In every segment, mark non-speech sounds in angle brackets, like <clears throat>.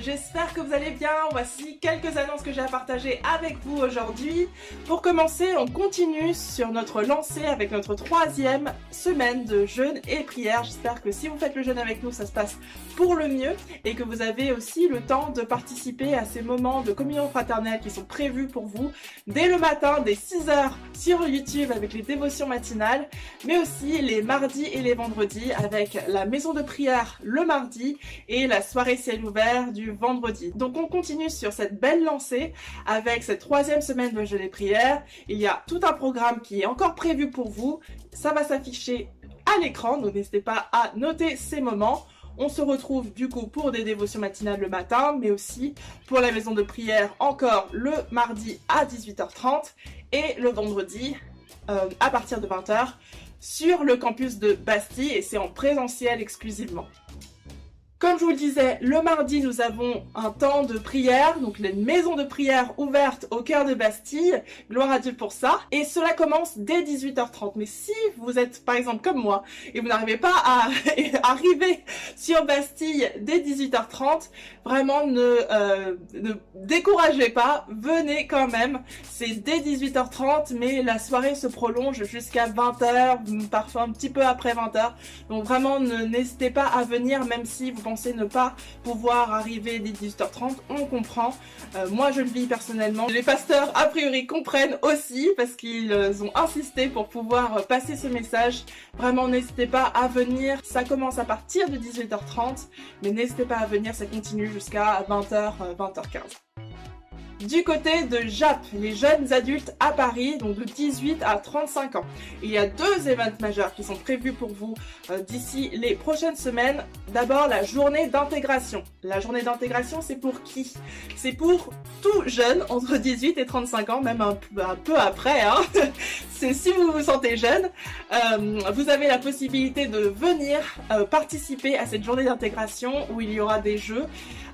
J'espère que vous allez bien. Voici quelques annonces que j'ai à partager avec vous aujourd'hui. Pour commencer, on continue sur notre lancée avec notre troisième semaine de jeûne et prière. J'espère que si vous faites le jeûne avec nous, ça se passe pour le mieux et que vous avez aussi le temps de participer à ces moments de communion fraternelle qui sont prévus pour vous dès le matin, dès 6h sur YouTube avec les dévotions matinales, mais aussi les mardis et les vendredis avec la maison de prière le mardi et la soirée ciel ouvert du vendredi. Donc on continue sur cette belle lancée avec cette troisième semaine de jeûne et prière. Il y a tout un programme qui est encore prévu pour vous. Ça va s'afficher à l'écran, donc n'hésitez pas à noter ces moments. On se retrouve du coup pour des dévotions matinales le matin, mais aussi pour la maison de prière encore le mardi à 18h30 et le vendredi euh, à partir de 20h sur le campus de Bastille et c'est en présentiel exclusivement. Comme je vous le disais, le mardi, nous avons un temps de prière, donc les maisons de prière ouvertes au cœur de Bastille. Gloire à Dieu pour ça. Et cela commence dès 18h30. Mais si vous êtes, par exemple, comme moi, et vous n'arrivez pas à <laughs> arriver sur Bastille dès 18h30, vraiment ne, euh, ne découragez pas, venez quand même. C'est dès 18h30, mais la soirée se prolonge jusqu'à 20h, parfois un petit peu après 20h. Donc vraiment, n'hésitez pas à venir, même si vous pensez ne pas pouvoir arriver dès 18h30, on comprend. Euh, moi, je le vis personnellement. Les pasteurs, a priori, comprennent aussi parce qu'ils ont insisté pour pouvoir passer ce message. Vraiment, n'hésitez pas à venir. Ça commence à partir de 18h30, mais n'hésitez pas à venir, ça continue jusqu'à 20h, 20h15 du côté de JAP, les jeunes adultes à Paris, donc de 18 à 35 ans. Il y a deux événements majeurs qui sont prévus pour vous euh, d'ici les prochaines semaines. D'abord, la journée d'intégration. La journée d'intégration, c'est pour qui? C'est pour tout jeune, entre 18 et 35 ans, même un, peu après. Hein <laughs> c'est si vous vous sentez jeune, euh, vous avez la possibilité de venir euh, participer à cette journée d'intégration où il y aura des jeux.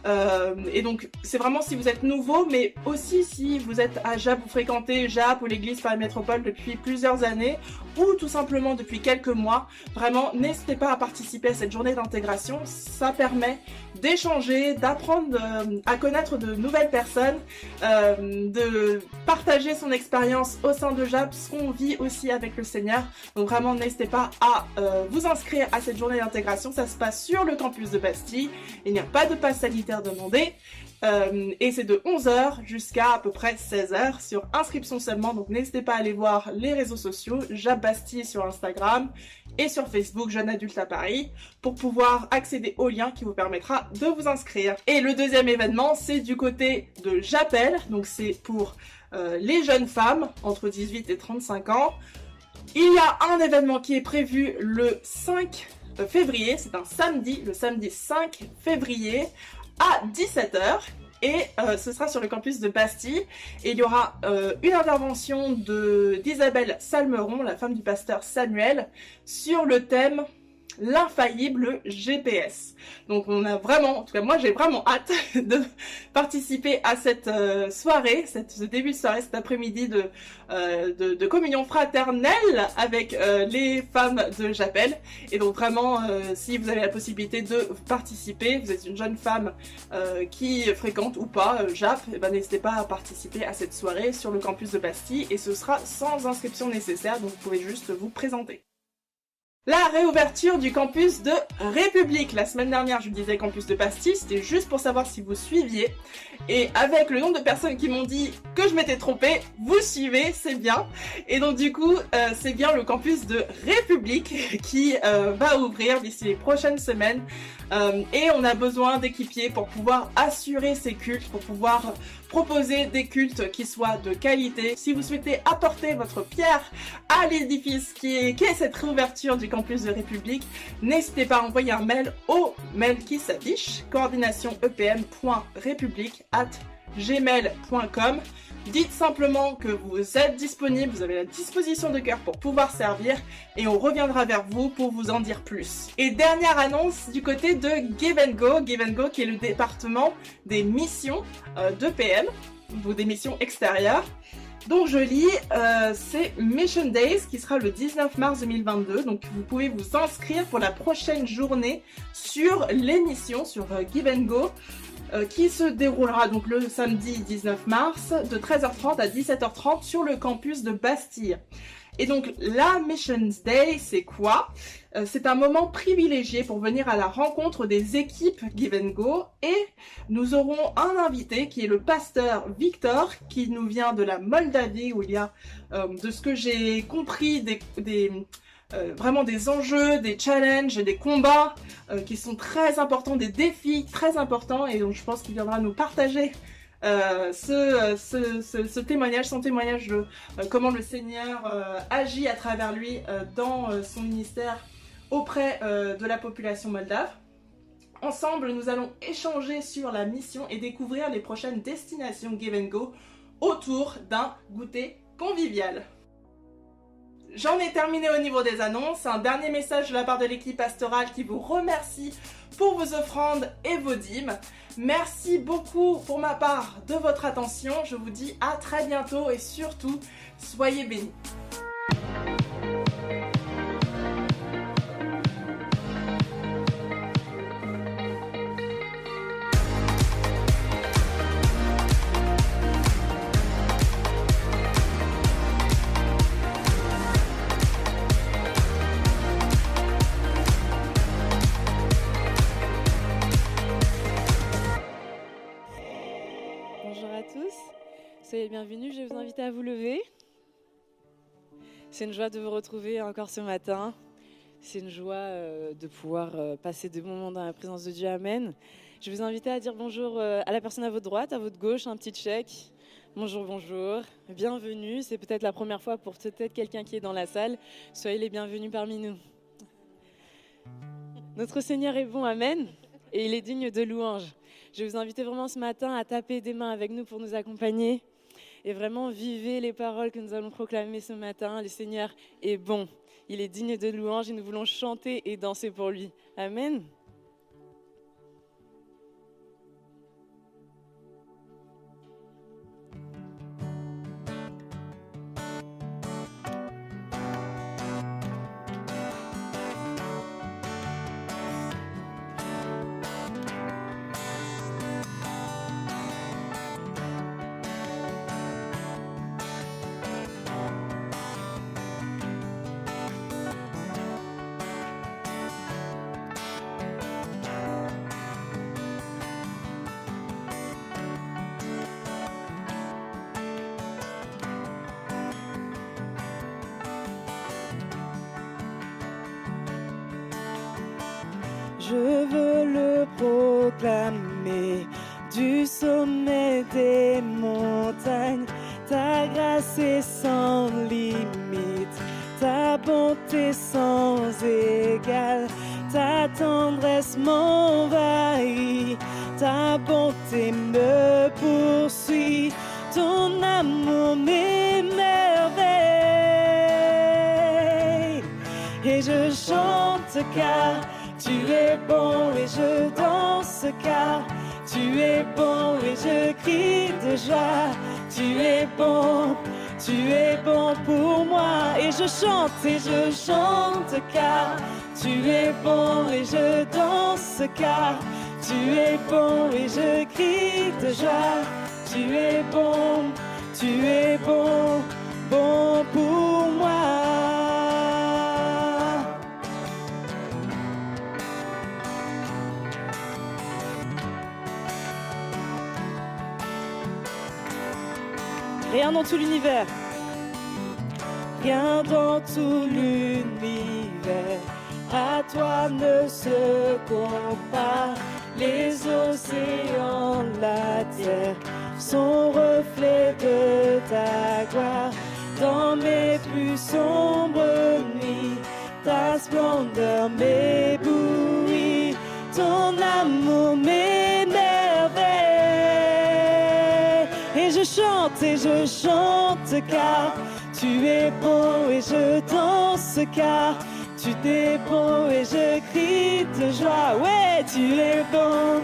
Euh, et donc, c'est vraiment si vous êtes nouveau, mais aussi si vous êtes à JAP, vous fréquentez JAP ou l'église Paris Métropole depuis plusieurs années, ou tout simplement depuis quelques mois. Vraiment, n'hésitez pas à participer à cette journée d'intégration. Ça permet d'échanger, d'apprendre euh, à connaître de nouvelles personnes, euh, de partager son expérience au sein de JAP, ce qu'on vit aussi avec le Seigneur. Donc vraiment, n'hésitez pas à vous inscrire à cette journée d'intégration. Ça se passe sur le campus de Bastille. Il n'y a pas de passe sanitaire demandé. Euh, et c'est de 11h jusqu'à à peu près 16h sur inscription seulement. Donc n'hésitez pas à aller voir les réseaux sociaux, Jab Bastille sur Instagram et sur Facebook Jeune Adulte à Paris pour pouvoir accéder au lien qui vous permettra de vous inscrire. Et le deuxième événement, c'est du côté de J'appelle. Donc c'est pour euh, les jeunes femmes entre 18 et 35 ans. Il y a un événement qui est prévu le 5 février, c'est un samedi, le samedi 5 février à 17h et euh, ce sera sur le campus de Bastille. Et il y aura euh, une intervention d'Isabelle Salmeron, la femme du pasteur Samuel, sur le thème l'infaillible GPS. Donc on a vraiment, en tout cas moi j'ai vraiment hâte <laughs> de participer à cette euh, soirée, cette, ce début de soirée, cet après-midi de, euh, de, communion fraternelle avec euh, les femmes de Japelle. Et donc vraiment, si vous avez la possibilité de participer, vous êtes une jeune femme qui fréquente ou pas Jap, et eh ben, n'hésitez pas à participer à cette soirée sur le campus de Bastille et ce sera sans inscription nécessaire, donc vous pouvez juste vous présenter. La réouverture du campus de République. La semaine dernière, je disais campus de Pastis, c'était juste pour savoir si vous suiviez. Et avec le nombre de personnes qui m'ont dit que je m'étais trompée, vous suivez, c'est bien. Et donc du coup, euh, c'est bien le campus de République <laughs> qui euh, va ouvrir d'ici les prochaines semaines. Euh, et on a besoin d'équipiers pour pouvoir assurer ces cultes, pour pouvoir proposer des cultes qui soient de qualité. Si vous souhaitez apporter votre pierre à l'édifice qui est, cette réouverture du campus de République, n'hésitez pas à envoyer un mail au mail qui s'affiche, coordination at gmail.com. Dites simplement que vous êtes disponible, vous avez la disposition de cœur pour pouvoir servir et on reviendra vers vous pour vous en dire plus. Et dernière annonce du côté de Give Go, Give Go qui est le département des missions euh, de PM, ou des missions extérieures. Donc je lis, euh, c'est Mission Days qui sera le 19 mars 2022. Donc vous pouvez vous inscrire pour la prochaine journée sur l'émission sur euh, Give and Go euh, qui se déroulera donc le samedi 19 mars de 13h30 à 17h30 sur le campus de Bastille. Et donc la Missions Day, c'est quoi? Euh, C'est un moment privilégié pour venir à la rencontre des équipes Give and Go et nous aurons un invité qui est le pasteur Victor qui nous vient de la Moldavie où il y a, euh, de ce que j'ai compris, des, des euh, vraiment des enjeux, des challenges, des combats euh, qui sont très importants, des défis très importants et donc je pense qu'il viendra nous partager euh, ce, ce, témoignage, son témoignage de comment le Seigneur agit à travers lui dans son ministère auprès de la population moldave. Ensemble, nous allons échanger sur la mission et découvrir les prochaines destinations Give and Go autour d'un goûter convivial. J'en ai terminé au niveau des annonces. Un dernier message de la part de l'équipe pastorale qui vous remercie pour vos offrandes et vos dîmes. Merci beaucoup pour ma part de votre attention. Je vous dis à très bientôt et surtout, soyez bénis. Soyez bienvenus, je vais vous inviter à vous lever. C'est une joie de vous retrouver encore ce matin. C'est une joie euh, de pouvoir euh, passer des moments dans la présence de Dieu. Amen. Je vais vous inviter à dire bonjour euh, à la personne à votre droite, à votre gauche, un petit chèque. Bonjour, bonjour. Bienvenue. C'est peut-être la première fois pour peut-être quelqu'un qui est dans la salle. Soyez les bienvenus parmi nous. Notre Seigneur est bon, Amen. Et il est digne de louange. Je vais vous inviter vraiment ce matin à taper des mains avec nous pour nous accompagner et vraiment vivez les paroles que nous allons proclamer ce matin. Le Seigneur est bon, il est digne de louange et nous voulons chanter et danser pour lui. Amen. Je veux le proclamer du sommet des montagnes. Ta grâce est sans limite, ta bonté sans égale, ta tendresse m'envahit, ta bonté me poursuit, ton amour m'émerveille. Et je chante car je crie de joie. Tu es bon, tu es bon pour moi et je chante et je chante car tu es bon et je danse car tu es bon et je crie de joie. Tu es bon, tu es bon, bon pour moi. Rien dans tout l'univers. Rien dans tout l'univers. À toi ne se compare. Les océans, la terre sont reflets de ta gloire. Dans mes plus sombres nuits, ta splendeur m'éblouit. Ton amour m'émerveille. Chante et je chante car tu es beau et je danse car tu es beau et je crie de joie. Ouais, tu es bon,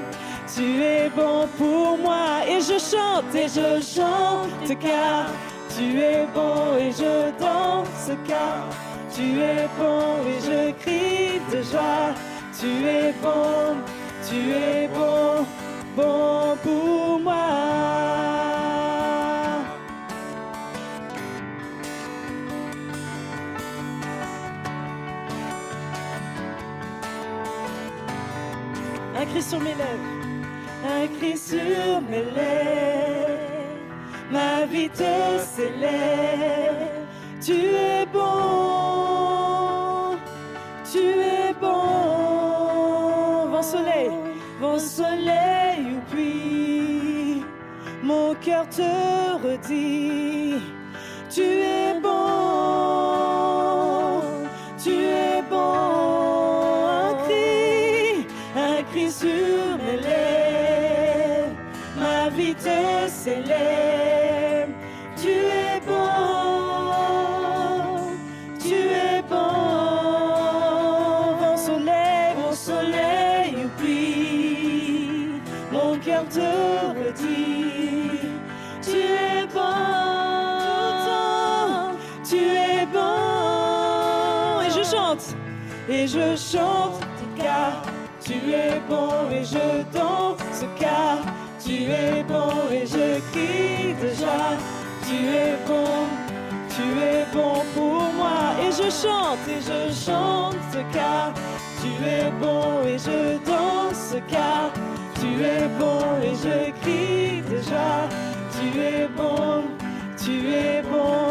tu es bon pour moi et je chante et je chante car tu es bon et je danse car tu es bon et je crie de joie. Tu es bon, tu es bon, bon pour moi. Un cri sur mes lèvres, un cri sur mes lèvres, ma vie te célèbre. Tu es bon, tu es bon. Vent soleil, vent soleil ou pluie, mon cœur te redit. Tu es et je chante car tu es bon et je danse car tu es bon et je crie joie. Tu es bon, tu es bon pour moi et je chante et je chante car tu es bon et je danse car tu es bon et je crie joie. Tu es bon, tu es bon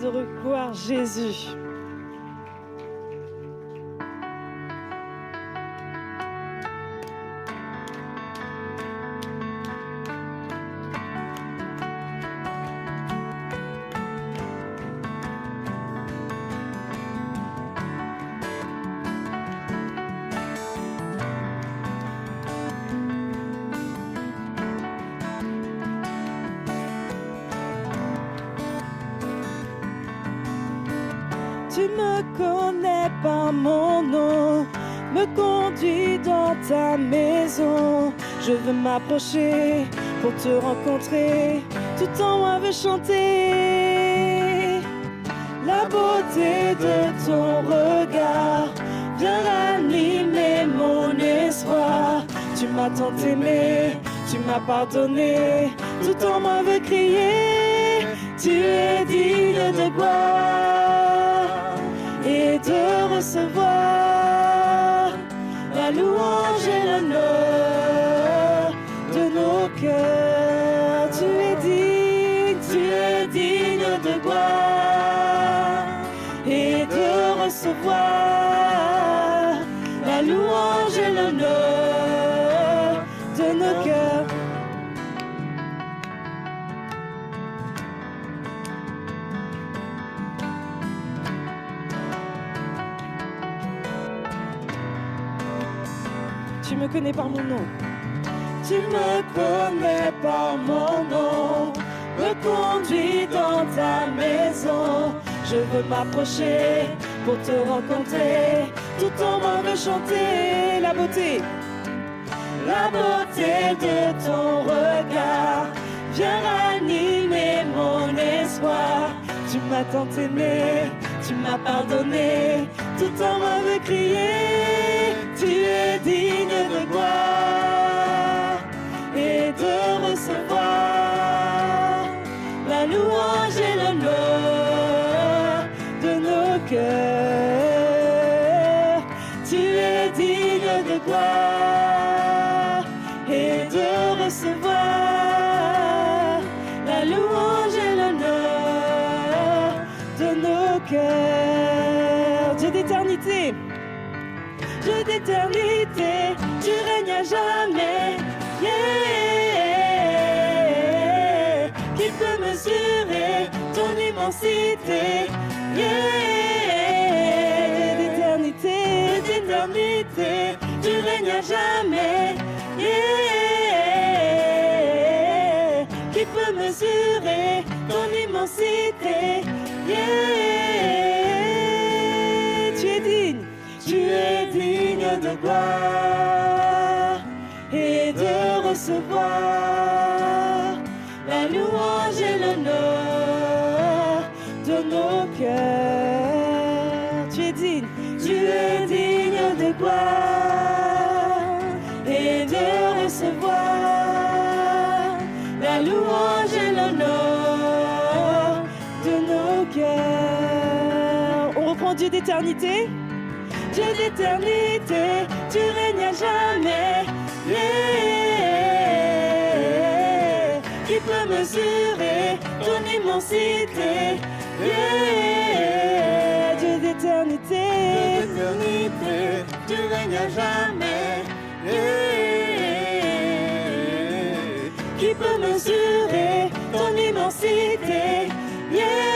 de recours Jésus. Pour te rencontrer, tout en moi veut chanter. La beauté de ton regard vient ranimer mon espoir. Tu m'as tant aimé, tu m'as pardonné, tout en moi veut crier. Tu es digne de gloire et de recevoir Tu es digne, tu es digne de gloire et de recevoir la louange et l'honneur de nos cœurs. Tu me connais par mon nom. Tu me connais par mon nom. Me conduis dans ta maison. Je veux m'approcher pour te rencontrer. Tout en moi veut chanter la beauté. La beauté de ton regard vient ranimer mon espoir. Tu m'as tant aimé, tu m'as pardonné, tout en moi veut crier. Tu es digne de gloire recevoir la louange et l'honneur de nos cœurs. Tu es digne de gloire et de recevoir la louange et l'honneur de nos cœurs. Dieu d'éternité, Dieu d'éternité, tu règnes à jamais. Immensité? Yeah. D'éternité, d'éternité, tu règnes à jamais. Yeah. Qui peut mesurer ton immensité? Yeah. Tu es digne, tu es digne de gloire et de recevoir Dieu d'éternité. Dieu d'éternité, tu règnes à jamais. Yeah. Qui peut mesurer ton immensité? Yeah. Dieu d'éternité, tu règnes à jamais. Yeah. qui peut mesurer ton immensité? Yeah.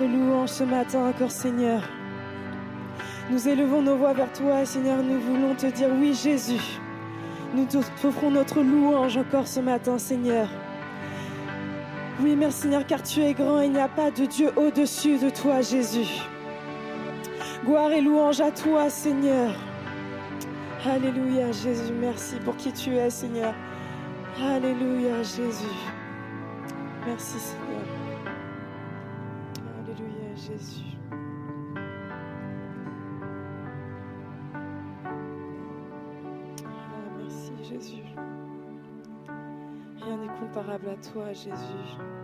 Louange ce matin encore Seigneur. Nous élevons nos voix vers toi Seigneur, nous voulons te dire oui Jésus. Nous t'offrons notre louange encore ce matin Seigneur. Oui, merci Seigneur, car tu es grand et il n'y a pas de Dieu au-dessus de toi, Jésus. Gloire et louange à toi, Seigneur. Alléluia, Jésus, merci pour qui tu es, Seigneur. Alléluia, Jésus. Merci, Seigneur. Comparable à toi, Jésus.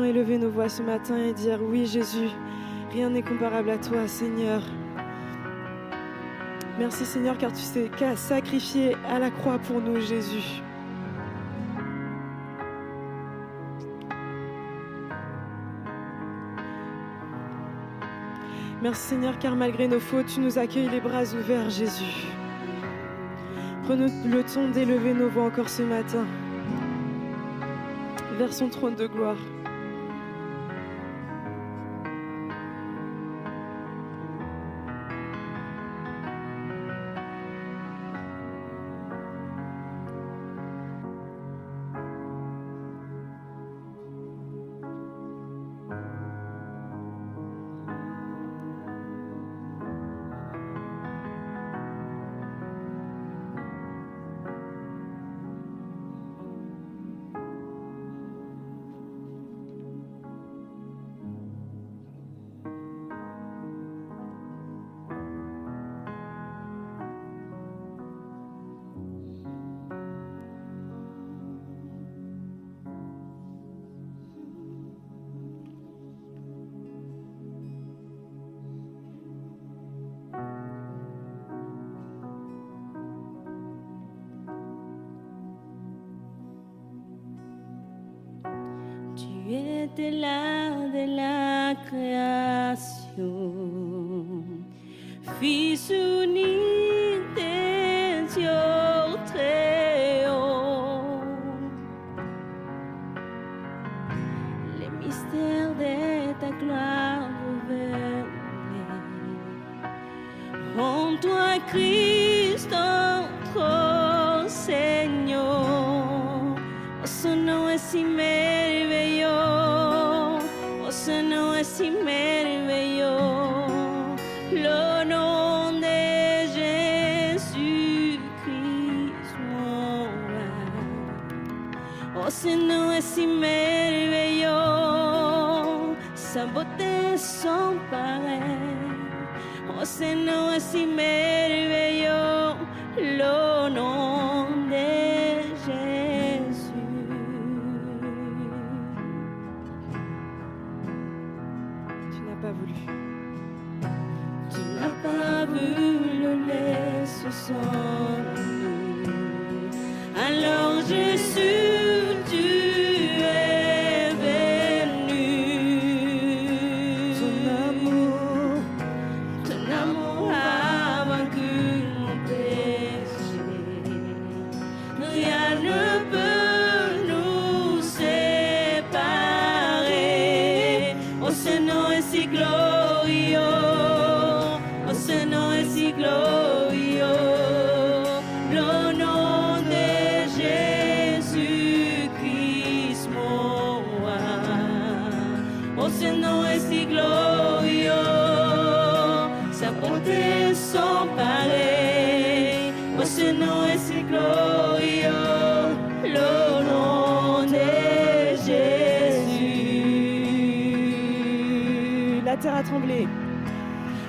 élever nos voix ce matin et dire oui Jésus, rien n'est comparable à toi Seigneur. Merci Seigneur car tu sais qu'à sacrifié à la croix pour nous Jésus. Merci Seigneur car malgré nos fautes, tu nous accueilles les bras ouverts Jésus. Prenons le temps d'élever nos voix encore ce matin vers son trône de gloire.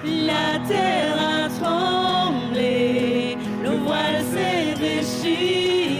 La terre a tremblé, le voile s'est déchiré.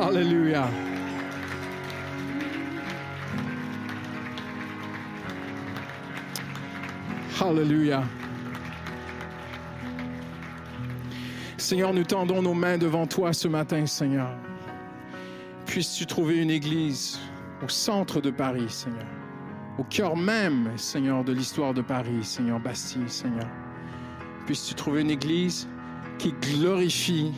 Alléluia. Alléluia. Seigneur, nous tendons nos mains devant toi ce matin, Seigneur. Puisses-tu trouver une église au centre de Paris, Seigneur, au cœur même, Seigneur, de l'histoire de Paris, Seigneur Bastille, Seigneur. Puisses-tu trouver une église qui glorifie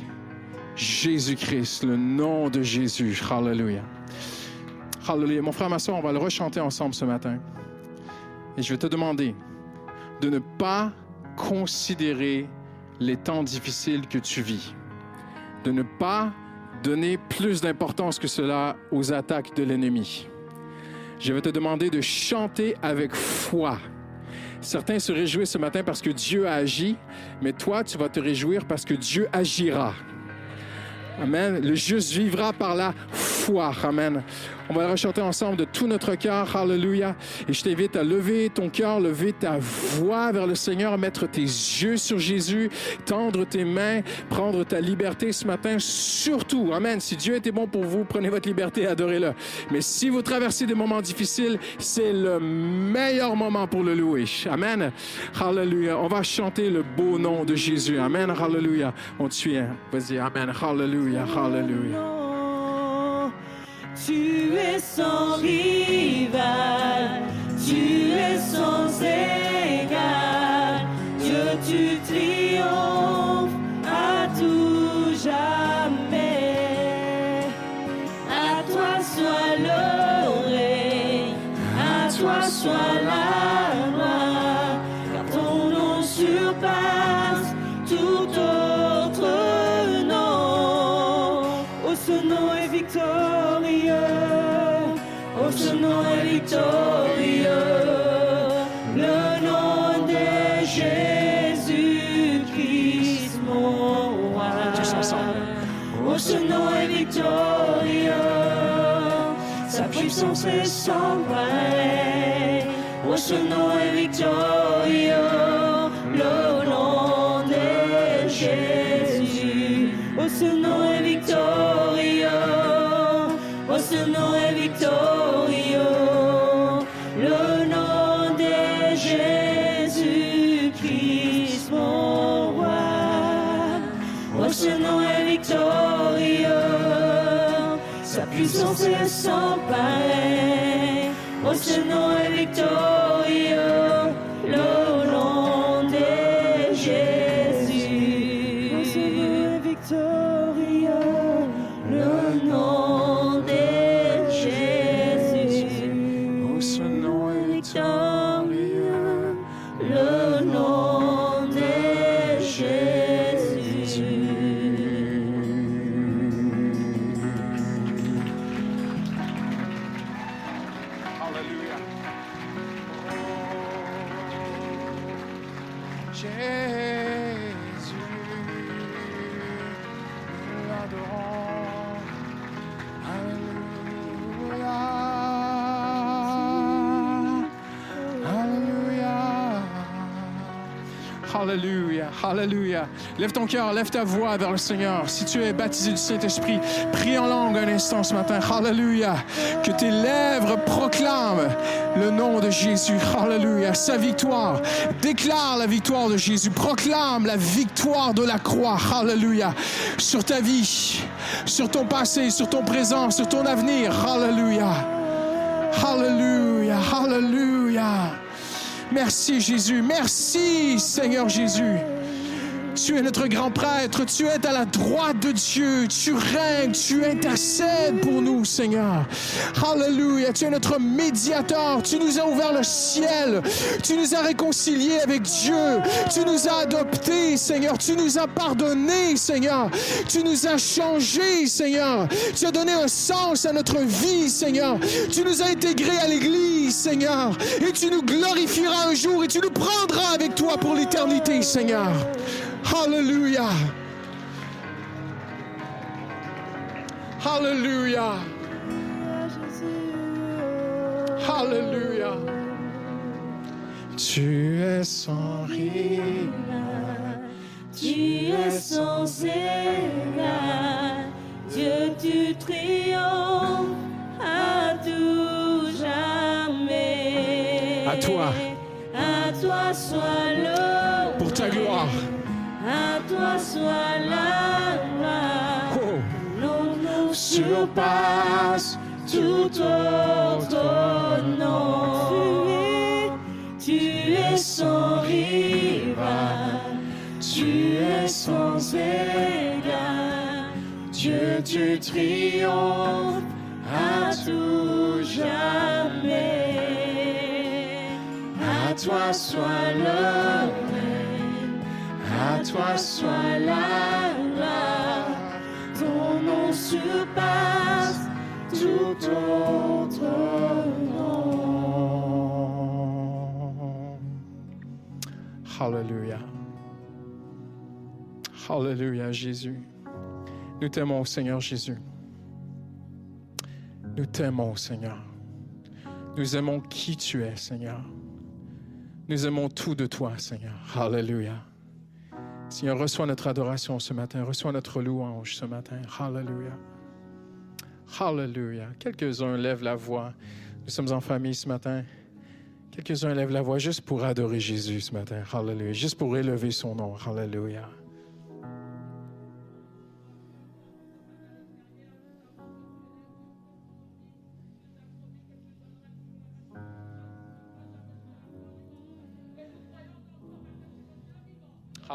Jésus-Christ, le nom de Jésus. Hallelujah. Hallelujah. Mon frère, ma soeur, on va le rechanter ensemble ce matin. Et je vais te demander de ne pas considérer les temps difficiles que tu vis. De ne pas donner plus d'importance que cela aux attaques de l'ennemi. Je vais te demander de chanter avec foi. Certains se réjouissent ce matin parce que Dieu a agi, mais toi, tu vas te réjouir parce que Dieu agira. Amen. Le juste vivra par la. Amen. On va le rechanter ensemble de tout notre cœur. Hallelujah. Et je t'invite à lever ton cœur, lever ta voix vers le Seigneur, mettre tes yeux sur Jésus, tendre tes mains, prendre ta liberté ce matin. Surtout, Amen. Si Dieu était bon pour vous, prenez votre liberté adorez-le. Mais si vous traversez des moments difficiles, c'est le meilleur moment pour le louer. Amen. Hallelujah. On va chanter le beau nom de Jésus. Amen. Hallelujah. On te suit. Vas-y. Amen. Hallelujah. Hallelujah. Tu es sans rival, tu es sans égal. Dieu, tu triomphes à tout jamais. À toi soit règne, à toi soit puissance est sans pareil. Oh, ce nom ce nom est Lève ton cœur, lève ta voix vers le Seigneur. Si tu es baptisé du Saint-Esprit, prie en langue un instant ce matin. Alléluia. Que tes lèvres proclament le nom de Jésus. Alléluia. Sa victoire. Déclare la victoire de Jésus. Proclame la victoire de la croix. Alléluia. Sur ta vie, sur ton passé, sur ton présent, sur ton avenir. Alléluia. Alléluia. Alléluia. Merci Jésus. Merci Seigneur Jésus. Tu es notre grand prêtre, tu es à la droite de Dieu, tu règnes, tu intercèdes pour nous, Seigneur. Alléluia, tu es notre médiateur, tu nous as ouvert le ciel, tu nous as réconciliés avec Dieu, tu nous as adoptés, Seigneur, tu nous as pardonnés, Seigneur, tu nous as changés, Seigneur, tu as donné un sens à notre vie, Seigneur, tu nous as intégrés à l'Église, Seigneur, et tu nous glorifieras un jour et tu nous prendras avec toi pour l'éternité, Seigneur. Hallelujah. Hallelujah. Hallelujah. Tu es sans rire. Tu es sans égal, Dieu tu triomphes à tout jamais. À toi. À toi soit le Pour ta gloire. À toi soit la gloire. Oh. Nom nous surpasse tout autre nom. Tu es, tu es sans rival. Tu es sans égard, Dieu du triomphe à tout jamais. À toi soit le toi soit la. Ton nom surpasse tout autre nom. Hallelujah. Hallelujah, Jésus. Nous t'aimons, Seigneur Jésus. Nous t'aimons, Seigneur. Nous aimons qui tu es, Seigneur. Nous aimons tout de toi, Seigneur. Hallelujah. Seigneur, reçois notre adoration ce matin. Reçois notre louange ce matin. Hallelujah. Hallelujah. Quelques-uns lèvent la voix. Nous sommes en famille ce matin. Quelques-uns lèvent la voix juste pour adorer Jésus ce matin. Hallelujah. Juste pour élever son nom. Hallelujah.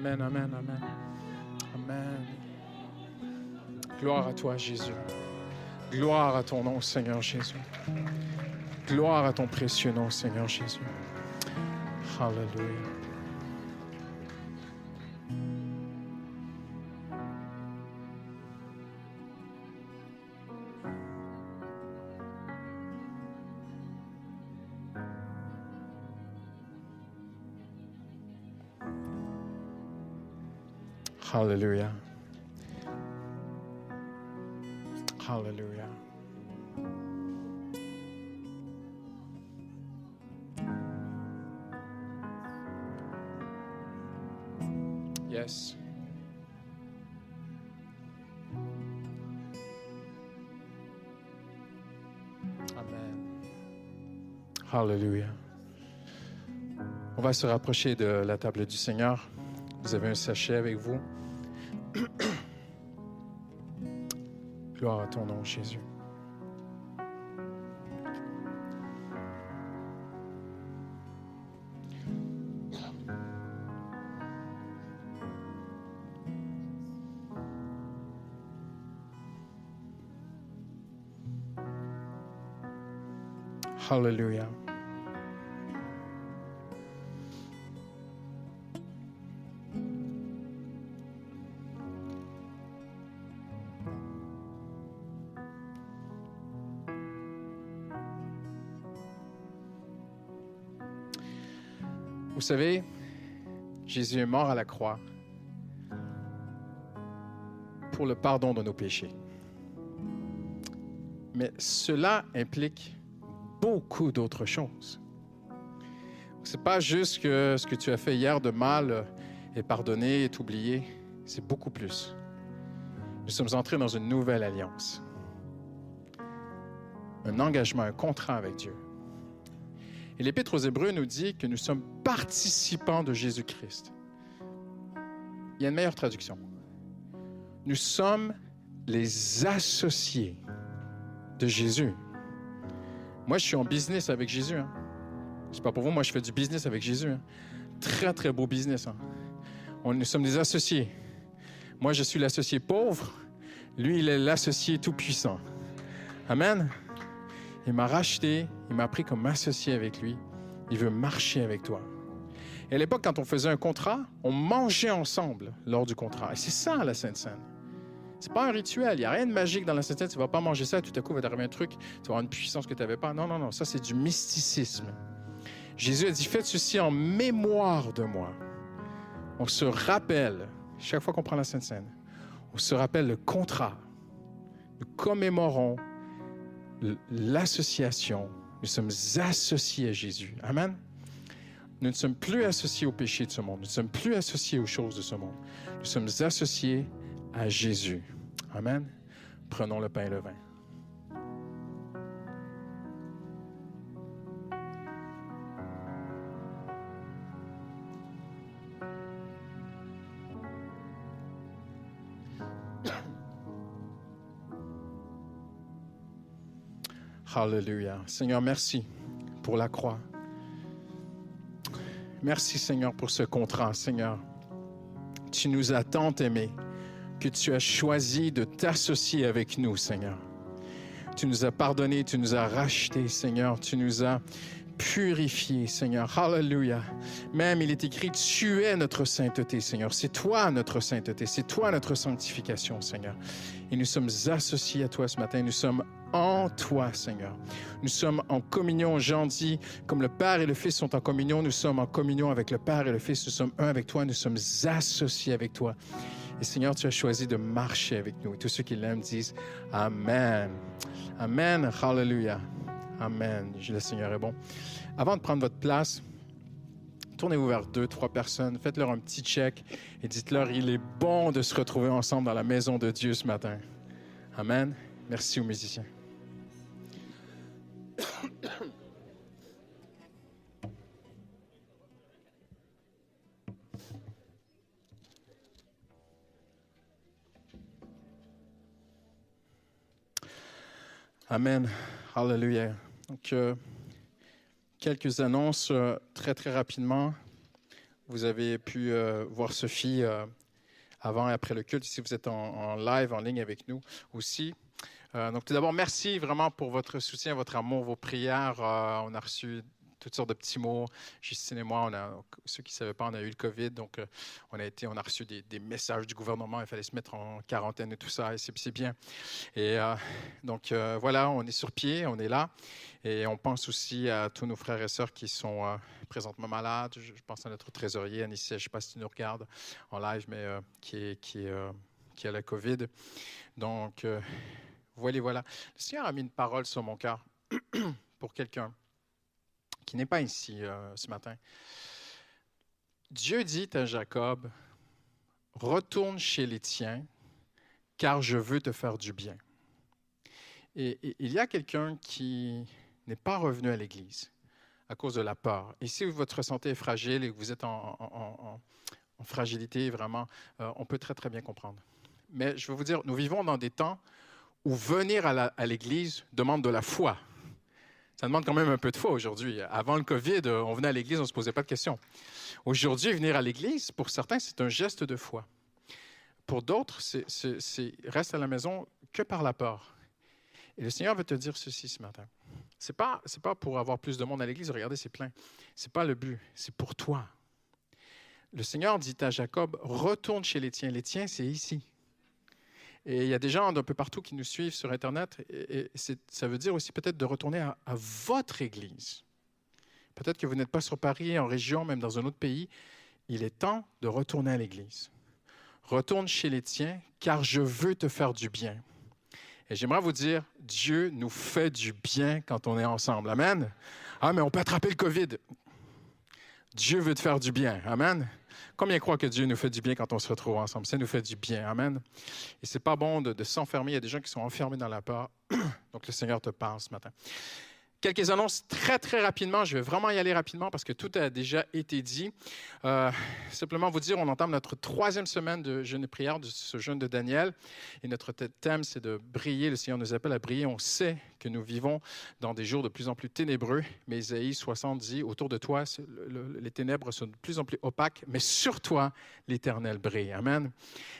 Amen, amen, amen, amen. Gloire à toi, Jésus. Gloire à ton nom, Seigneur Jésus. Gloire à ton précieux nom, Seigneur Jésus. Hallelujah. Hallelujah. Hallelujah. Yes. Amen. Hallelujah. On va se rapprocher de la table du Seigneur. Vous avez un sachet avec vous. Gloire à ton nom, Jésus. Hallelujah. Savez, Jésus est mort à la croix pour le pardon de nos péchés. Mais cela implique beaucoup d'autres choses. C'est pas juste que ce que tu as fait hier de mal est pardonné, est oublié. C'est beaucoup plus. Nous sommes entrés dans une nouvelle alliance. Un engagement, un contrat avec Dieu. Et l'Épître aux Hébreux nous dit que nous sommes participants de Jésus-Christ. Il y a une meilleure traduction. Nous sommes les associés de Jésus. Moi, je suis en business avec Jésus. Hein. C'est pas pour vous, moi, je fais du business avec Jésus. hein. Très, très beau business. hein. Nous sommes des associés. Moi, je suis l'associé pauvre. Lui, il est l'associé tout-puissant. Amen. Il m'a racheté, il m'a pris comme associé avec lui. Il veut marcher avec toi. Et à l'époque, quand on faisait un contrat, on mangeait ensemble lors du contrat. Et c'est ça, la Sainte Seine. C'est pas un rituel. Il n'y a rien de magique dans la Sainte Seine. Tu vas pas manger ça, tout à coup, il va t'arriver un truc, tu vas avoir une puissance que tu n'avais pas. Non, non, non. Ça, c'est du mysticisme. Jésus a dit Faites ceci en mémoire de moi. On se rappelle, chaque fois qu'on prend la Sainte Seine, on se rappelle le contrat. Nous commémorons l'association. Nous sommes associés à Jésus. Amen. Nous ne sommes plus associés au péché de ce monde. Nous ne sommes plus associés aux choses de ce monde. Nous sommes associés à Jésus. Amen. Prenons le pain et le vin. Alléluia. Seigneur, merci pour la croix. Merci Seigneur pour ce contrat, Seigneur. Tu nous as tant aimés que tu as choisi de t'associer avec nous, Seigneur. Tu nous as pardonné, tu nous as rachetés, Seigneur. Tu nous as purifiés, Seigneur. Alléluia. Même il est écrit, tu es notre sainteté, Seigneur. C'est toi notre sainteté, c'est toi notre sanctification, Seigneur. Et nous sommes associés à toi ce matin. Nous sommes en toi, Seigneur. Nous sommes en communion. Jean dit, comme le Père et le Fils sont en communion, nous sommes en communion avec le Père et le Fils. Nous sommes un avec toi. Nous sommes associés avec toi. Et Seigneur, tu as choisi de marcher avec nous. Et tous ceux qui l'aiment disent Amen. Amen. Hallelujah. Amen. Le Seigneur est bon. Avant de prendre votre place, tournez-vous vers deux, trois personnes, faites-leur un petit check et dites-leur il est bon de se retrouver ensemble dans la maison de Dieu ce matin. Amen. Merci aux musiciens. Amen. Hallelujah. Donc, euh, quelques annonces euh, très, très rapidement. Vous avez pu euh, voir Sophie avant et après le culte. Ici, vous êtes en, en live, en ligne avec nous aussi. Donc, tout d'abord, merci vraiment pour votre soutien, votre amour, vos prières. On a reçu toutes sortes de petits mots. Justine et moi, ceux qui ne savaient pas, on a eu le COVID, donc euh, on a été, on a reçu des, messages du gouvernement. Il fallait se mettre en quarantaine et tout ça, et c'est bien. Et euh, donc euh, voilà, on est sur pied, on est là, et on pense aussi à tous nos frères et sœurs qui sont présentement malades. Je, pense à notre trésorier, Anicia, je ne sais pas si tu nous regardes en live, mais qui, a la COVID. Donc voilà, voilà. Le Seigneur a mis une parole sur mon cœur <clears throat> pour quelqu'un qui n'est pas ici euh, ce matin. Dieu dit à Jacob, retourne chez les tiens, car je veux te faire du bien. Et, il y a quelqu'un qui n'est pas revenu à l'Église à cause de la peur. Et si votre santé est fragile et que vous êtes en, fragilité, vraiment, euh, on peut très, très bien comprendre. Mais je veux vous dire, nous vivons dans des temps où venir à l'Église demande de la foi. Ça demande quand même un peu de foi aujourd'hui. Avant le COVID, on venait à l'église, on ne se posait pas de questions. Aujourd'hui, venir à l'église, pour certains, c'est un geste de foi. Pour d'autres, c'est, reste à la maison que par la peur. Et le Seigneur veut te dire ceci ce matin. C'est pas, c'est pas pour avoir plus de monde à l'église, regardez, c'est plein. C'est pas le but, c'est pour toi. Le Seigneur dit à Jacob, retourne chez les tiens. Les tiens, c'est ici. Et il y a des gens d'un peu partout qui nous suivent sur Internet. Et, ça veut dire aussi peut-être de retourner à votre Église. Peut-être que vous n'êtes pas sur Paris, en région, même dans un autre pays. Il est temps de retourner à l'Église. Retourne chez les tiens, car je veux te faire du bien. Et j'aimerais vous dire, Dieu nous fait du bien quand on est ensemble. Amen. Ah, mais on peut attraper le COVID. Dieu veut te faire du bien. Amen. Combien croient que Dieu nous fait du bien quand on se retrouve ensemble? Ça nous fait du bien. Amen. Et c'est pas bon de, s'enfermer. Il y a des gens qui sont enfermés dans la peur. <clears throat> Donc le Seigneur te parle ce matin. Quelques annonces très, très rapidement. Je vais vraiment y aller rapidement parce que tout a déjà été dit. Euh, simplement vous dire, on entame notre troisième semaine de jeûne et prière, de ce jeûne de Daniel. Et notre thème, c'est de briller. Le Seigneur nous appelle à briller. On sait que nous vivons dans des jours de plus en plus ténébreux. Mais Isaïe 60 dit, autour de toi, les ténèbres sont de plus en plus opaques, mais sur toi, l'Éternel brille. Amen.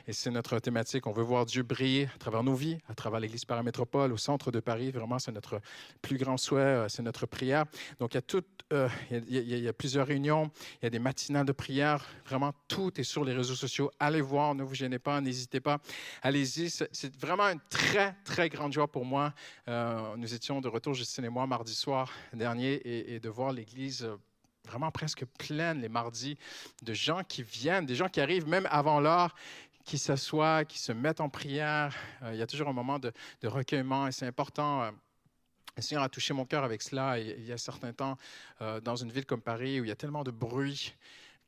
Et c'est notre thématique. On veut voir Dieu briller à travers nos vies, à travers l'Église paramétropole, au centre de Paris. Vraiment, c'est notre plus grand souhait, euh, c'est notre prière. Donc, il y a plusieurs réunions, il y a des matinales de prière. Vraiment, tout est sur les réseaux sociaux. Allez voir, ne vous gênez pas, n'hésitez pas. Allez-y. C'est vraiment une très, très grande joie pour moi. Euh, nous étions de retour, Justine et moi, mardi soir dernier, et, et de voir l'Église euh, vraiment presque pleine les mardis de gens qui viennent, des gens qui arrivent même avant l'heure, qui s'assoient, qui se mettent en prière. Euh, il y a toujours un moment de, recueillement et c'est important. euh, Le Seigneur a touché mon cœur avec cela il y a certains temps, euh, dans une ville comme Paris où il y a tellement de bruit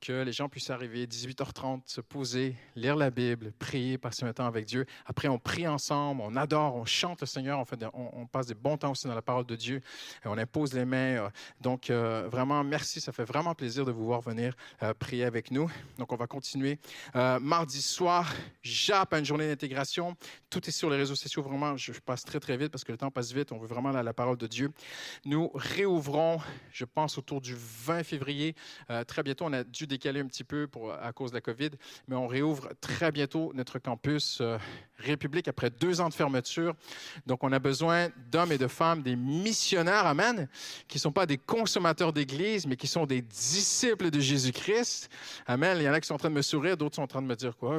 que les gens puissent arriver 18h30, se poser, lire la Bible, prier, passer un temps avec Dieu. Après, on prie ensemble, on adore, on chante le Seigneur, on, on, passe des bons temps aussi dans la parole de Dieu, et on impose les mains. Euh, donc, euh, vraiment, merci, ça fait vraiment plaisir de vous voir venir euh, prier avec nous. Donc, on va continuer. mardi soir, JAP, une journée d'intégration. Tout est sur les réseaux sociaux, vraiment, je, passe très, très vite parce que le temps passe vite, on veut vraiment la, la parole de Dieu. Nous réouvrons, je pense, autour du 20 février. très bientôt, on a dû décaler un petit peu à cause de la COVID, mais on réouvre très bientôt notre campus euh, République après deux ans de fermeture. Donc, on a besoin d'hommes et de femmes, des missionnaires, amen, qui ne sont pas des consommateurs d'Église, mais qui sont des disciples de Jésus-Christ. Amen. Il y en a qui sont en train de me sourire, d'autres sont en train de me dire quoi.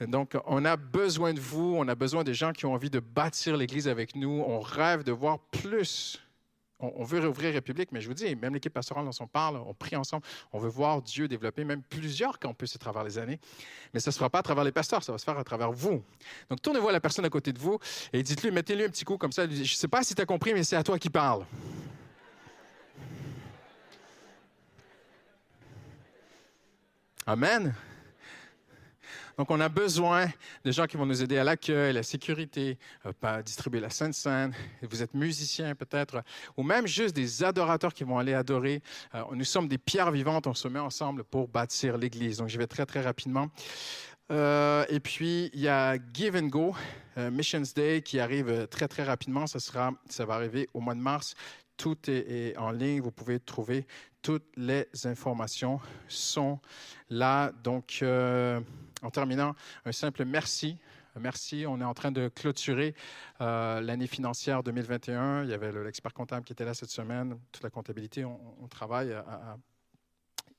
Donc, on a besoin de vous, on a besoin des gens qui ont envie de bâtir l'Église avec nous. On rêve de voir plus on, veut réouvrir République, mais je vous dis, même l'équipe pastorale dont on parle, on prie ensemble, on veut voir Dieu développer même plusieurs campus à travers les années. Mais ça ne se fera pas à travers les pasteurs, ça va se faire à travers vous. Donc tournez-vous à la personne à côté de vous et dites-lui, mettez-lui un petit coup comme ça. Je ne sais pas si tu as compris, mais c'est à toi qui parle. Amen. Donc, on a besoin de gens qui vont nous aider à l'accueil, la sécurité, euh, pas distribuer la Sainte Seine. Vous êtes musicien peut-être, ou même juste des adorateurs qui vont aller adorer. Euh, nous sommes des pierres vivantes, on se met ensemble pour bâtir l'Église. Donc, je vais très, très rapidement. Euh, et puis, il y a Give and Go, Missions Day, qui arrive très, très rapidement. Ça, sera, ça va arriver au mois de mars. Tout est, en ligne. Vous pouvez trouver toutes les informations sont là. Donc, en terminant, un simple merci. Merci. On est en train de clôturer euh, l'année financière 2021. Il y avait l'expert comptable qui était là cette semaine. Toute la comptabilité, on, travaille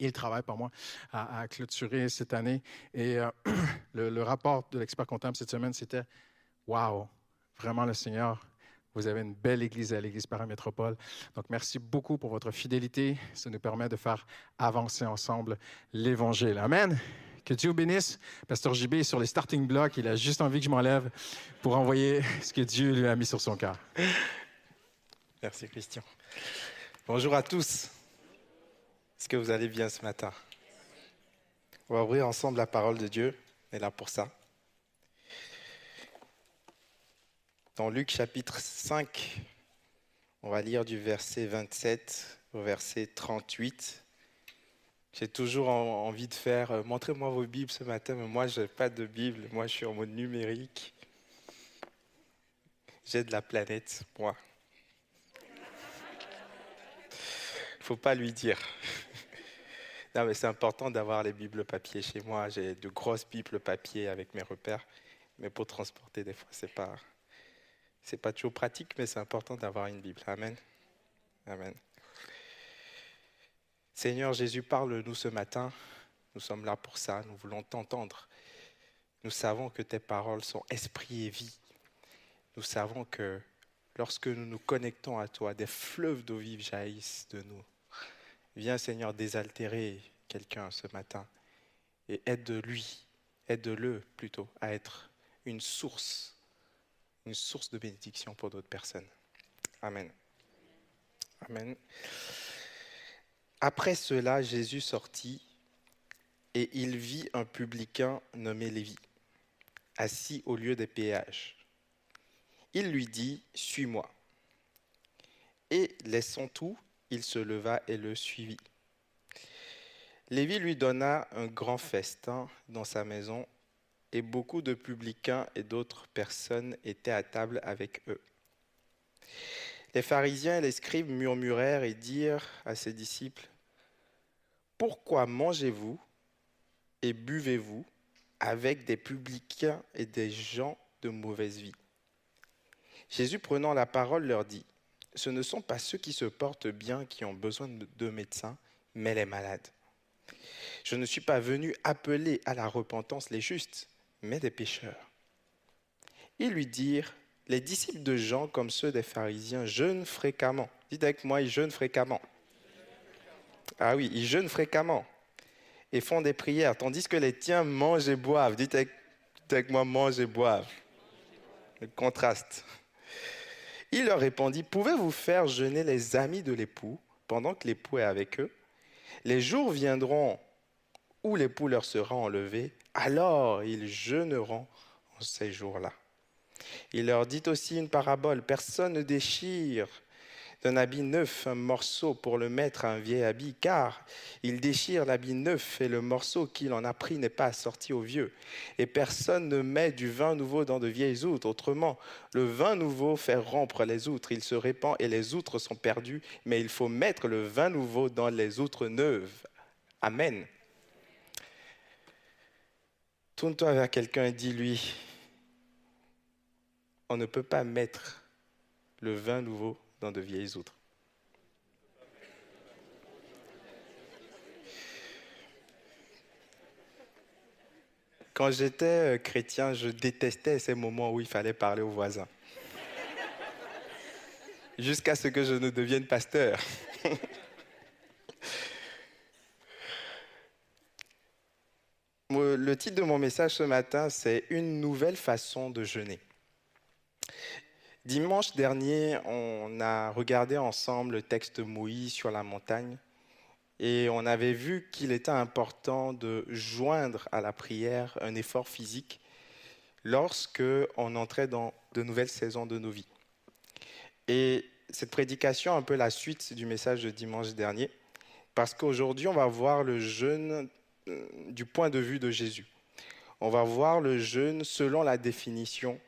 il travaille par moi à, clôturer cette année. Et euh, <clears throat> le, rapport de l'expert comptable cette semaine, c'était Waouh, vraiment le Seigneur. Vous avez une belle église à l'église paramétropole. Donc, merci beaucoup pour votre fidélité. Ça nous permet de faire avancer ensemble l'Évangile. Amen. Que Dieu bénisse. Pasteur JB est sur les starting blocks. Il a juste envie que je m'enlève pour envoyer <laughs> ce que Dieu lui a mis sur son cœur. Merci Christian. Bonjour à tous. Est-ce que vous allez bien ce matin? On va ouvrir ensemble la parole de Dieu. On est là pour ça. Dans Luc chapitre 5, on va lire du verset 27 au verset 38. J'ai toujours envie de faire euh, montrez-moi vos Bibles ce matin, mais moi, je n'ai pas de Bible. Moi, je suis en mode numérique. J'ai de la planète, moi. Il faut pas lui dire. <laughs> non, mais c'est important d'avoir les Bibles papier chez moi. J'ai de grosses Bibles papier avec mes repères. Mais pour transporter, des fois, c'est pas, pas toujours pratique, mais c'est important d'avoir une Bible. Amen. Amen. Seigneur Jésus, parle-nous ce matin. Nous sommes là pour ça. Nous voulons t'entendre. Nous savons que tes paroles sont esprit et vie. Nous savons que lorsque nous nous connectons à toi, des fleuves d'eau vive jaillissent de nous. Viens, Seigneur, désaltérer quelqu'un ce matin et aide-lui, aide-le plutôt à être une source, une source de bénédiction pour d'autres personnes. Amen. Amen. Après cela, Jésus sortit et il vit un publicain nommé Lévi, assis au lieu des péages. Il lui dit, Suis-moi. Et laissant tout, il se leva et le suivit. Lévi lui donna un grand festin dans sa maison, et beaucoup de publicains et d'autres personnes étaient à table avec eux. Les pharisiens et les scribes murmurèrent et dirent à ses disciples, pourquoi mangez-vous et buvez-vous avec des publicains et des gens de mauvaise vie? Jésus prenant la parole leur dit, ce ne sont pas ceux qui se portent bien qui ont besoin de médecins, mais les malades. Je ne suis pas venu appeler à la repentance les justes, mais des pécheurs. Ils lui dirent, les disciples de Jean, comme ceux des pharisiens, jeûnent fréquemment. Dites avec moi, ils jeûnent fréquemment. Ah oui, ils jeûnent fréquemment et font des prières, tandis que les tiens mangent et boivent. Dites avec, moi, mangent et boivent. Le contraste. Il leur répondit, pouvez-vous faire jeûner les amis de l'époux pendant que l'époux est avec eux? Les jours viendront où l'époux leur sera enlevé, alors ils jeûneront en ces jours-là. Il leur dit aussi une parabole, personne ne déchire d'un habit neuf un morceau pour le mettre à un vieil habit, car il déchire l'habit neuf et le morceau qu'il en a pris n'est pas assorti au vieux. Et personne ne met du vin nouveau dans de vieilles outres. Autrement, le vin nouveau fait rompre les outres, il se répand et les outres sont perdues, mais il faut mettre le vin nouveau dans les outres neuves. Amen. Tourne-toi vers quelqu'un et dis-lui, on ne peut pas mettre le vin nouveau dans de vieilles outres. Quand j'étais euh, chrétien, je détestais ces moments où il fallait parler aux voisins. Jusqu'à ce que je ne devienne pasteur. <laughs> Le titre de mon message ce matin, c'est Une nouvelle façon de jeûner. Dimanche dernier, on a regardé ensemble le texte Moïse sur la montagne et on avait vu qu'il était important de joindre à la prière un effort physique lorsque on entrait dans de nouvelles saisons de nos vies. Et cette prédication est un peu la suite du message de dimanche dernier parce qu'aujourd'hui, on va voir le jeûne euh, du point de vue de Jésus. On va voir le jeûne selon la définition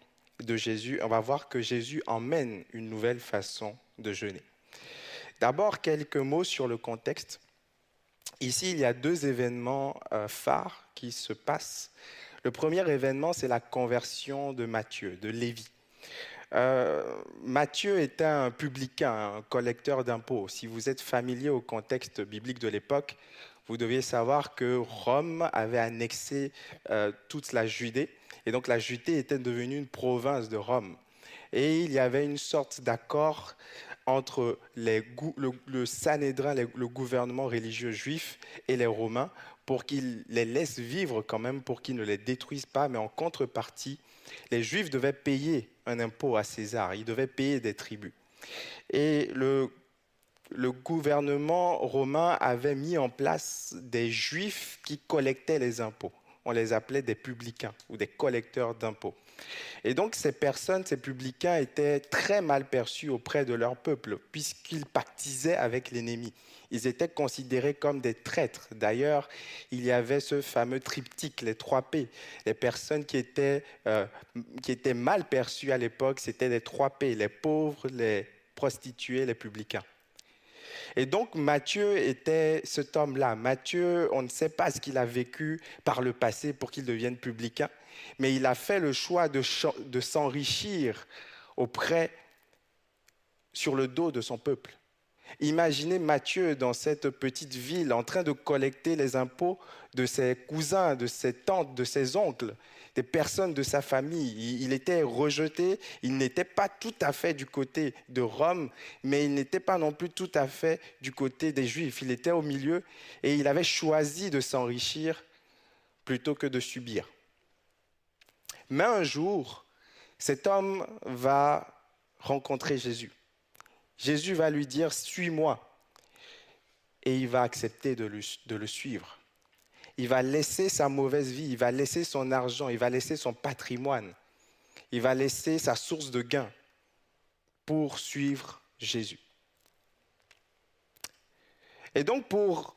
de Jésus, on va voir que Jésus emmène une nouvelle façon de jeûner. D'abord, quelques mots sur le contexte. Ici, il y a deux événements euh, phares qui se passent. Le premier événement, c'est la conversion de Matthieu, de Lévi. Euh, Matthieu était un publicain, un collecteur d'impôts. Si vous êtes familier au contexte biblique de l'époque, vous deviez savoir que Rome avait annexé euh, toute la Judée et donc la Judée était devenue une province de Rome. Et il y avait une sorte d'accord entre le, le, Sanhédrin, le gouvernement religieux juif, et les Romains pour qu'ils les laissent vivre quand même, pour qu'ils ne les détruisent pas, mais en contrepartie, les Juifs devaient payer un impôt à César, ils devaient payer des tribus. Et le gouvernement romain avait mis en place des Juifs qui collectaient les impôts on les appelait des publicains ou des collecteurs d'impôts. Et donc ces personnes, ces publicains étaient très mal perçus auprès de leur peuple puisqu'ils pactisaient avec l'ennemi. Ils étaient considérés comme des traîtres. D'ailleurs, il y avait ce fameux triptyque, les trois P. Les personnes qui étaient, euh, qui étaient mal perçues à l'époque, c'était les trois P, les pauvres, les prostituées, les publicains. Et donc Matthieu était cet homme-là. Matthieu, on ne sait pas ce qu'il a vécu par le passé pour qu'il devienne publicain, mais il a fait le choix de, s'enrichir auprès, sur le dos de son peuple. Imaginez Matthieu dans cette petite ville en train de collecter les impôts de ses cousins, de ses tantes, de ses oncles des personnes de sa famille. Il était rejeté, il n'était pas tout à fait du côté de Rome, mais il n'était pas non plus tout à fait du côté des Juifs. Il était au milieu et il avait choisi de s'enrichir plutôt que de subir. Mais un jour, cet homme va rencontrer Jésus. Jésus va lui dire, suis-moi. Et il va accepter de le, suivre il va laisser sa mauvaise vie, il va laisser son argent, il va laisser son patrimoine, il va laisser sa source de gain pour suivre Jésus. Et donc pour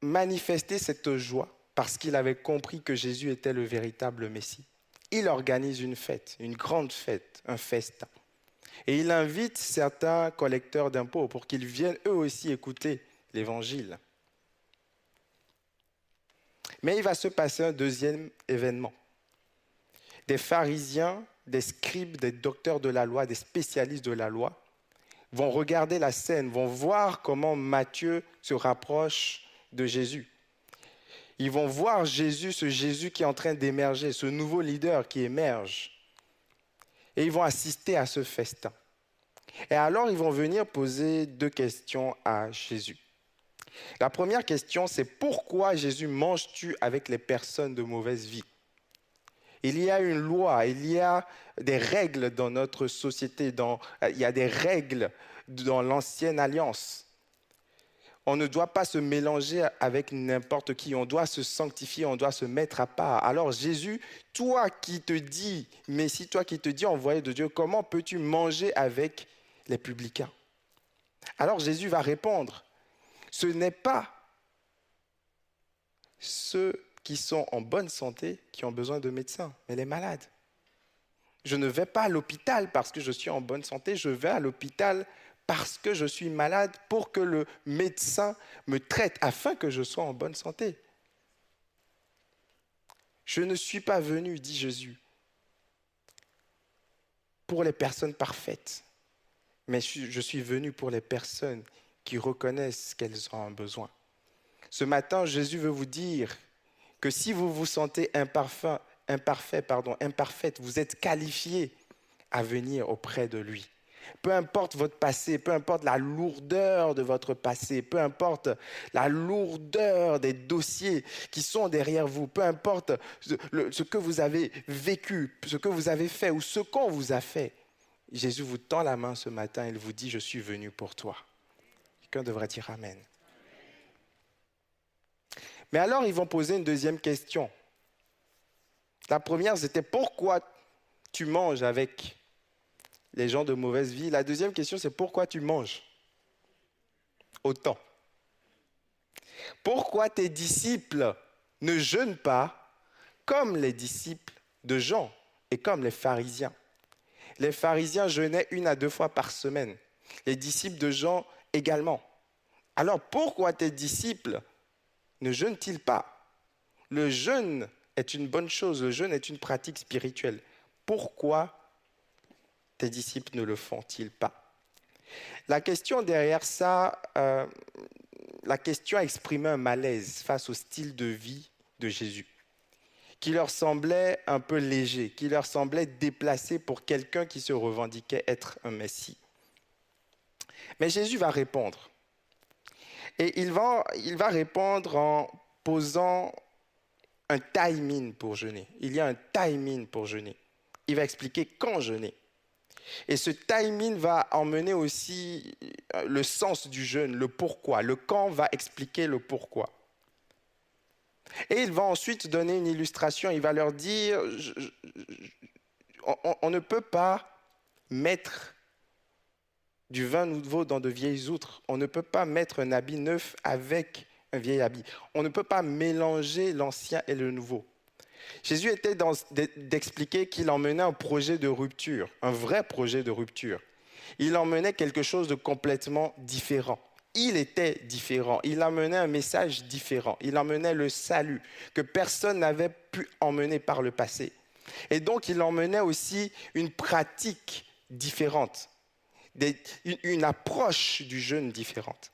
manifester cette joie, parce qu'il avait compris que Jésus était le véritable Messie, il organise une fête, une grande fête, un festin. Et il invite certains collecteurs d'impôts pour qu'ils viennent eux aussi écouter l'Évangile. Mais il va se passer un deuxième événement. Des pharisiens, des scribes, des docteurs de la loi, des spécialistes de la loi vont regarder la scène, vont voir comment Matthieu se rapproche de Jésus. Ils vont voir Jésus, ce Jésus qui est en train d'émerger, ce nouveau leader qui émerge. Et ils vont assister à ce festin. Et alors ils vont venir poser deux questions à Jésus. La première question, c'est pourquoi Jésus manges-tu avec les personnes de mauvaise vie? Il y a une loi, il y a des règles dans notre société, dans, il y a des règles dans l'ancienne alliance. On ne doit pas se mélanger avec n'importe qui, on doit se sanctifier, on doit se mettre à part. Alors Jésus, toi qui te dis, mais si toi qui te dis envoyé de Dieu, comment peux-tu manger avec les publicains? Alors Jésus va répondre, ce n'est pas ceux qui sont en bonne santé qui ont besoin de médecins, mais les malades. Je ne vais pas à l'hôpital parce que je suis en bonne santé, je vais à l'hôpital parce que je suis malade pour que le médecin me traite afin que je sois en bonne santé. Je ne suis pas venu, dit Jésus, pour les personnes parfaites, mais je suis venu pour les personnes qui reconnaissent qu'elles ont un besoin. Ce matin, Jésus veut vous dire que si vous vous sentez imparfait, pardon, imparfaite, vous êtes qualifié à venir auprès de lui. Peu importe votre passé, peu importe la lourdeur de votre passé, peu importe la lourdeur des dossiers qui sont derrière vous, peu importe ce, que vous avez vécu, ce que vous avez fait ou ce qu'on vous a fait, Jésus vous tend la main ce matin, il vous dit, je suis venu pour toi. Quelqu'un devrait dire Amen. Mais alors, ils vont poser une deuxième question. La première, c'était pourquoi tu manges avec les gens de mauvaise vie. La deuxième question, c'est pourquoi tu manges autant? Pourquoi tes disciples ne jeûnent pas comme les disciples de Jean et comme les pharisiens? Les pharisiens jeûnaient une à deux fois par semaine. Les disciples de Jean également. Alors pourquoi tes disciples ne jeûnent-ils pas? Le jeûne est une bonne chose, le jeûne est une pratique spirituelle. Pourquoi tes disciples ne le font-ils pas? La question derrière ça, euh, la question exprimait un malaise face au style de vie de Jésus, qui leur semblait un peu léger, qui leur semblait déplacé pour quelqu'un qui se revendiquait être un Messie. Mais Jésus va répondre. Et il va, il va répondre en posant un timing pour jeûner. Il y a un timing pour jeûner. Il va expliquer quand jeûner. Et ce timing va emmener aussi euh, le sens du jeûne, le pourquoi. Le quand va expliquer le pourquoi. Et il va ensuite donner une illustration. Il va leur dire, on, ne peut pas mettre du vin nouveau dans de vieilles outres. On ne peut pas mettre un habit neuf avec un vieil habit. On ne peut pas mélanger l'ancien et le nouveau. Jésus était d'expliquer qu'il emmenait un projet de rupture, un vrai projet de rupture. Il emmenait quelque chose de complètement différent. Il était différent. Il emmenait un message différent. Il emmenait le salut que personne n'avait pu emmener par le passé. Et donc, il emmenait aussi une pratique différente une, approche du jeûne différente.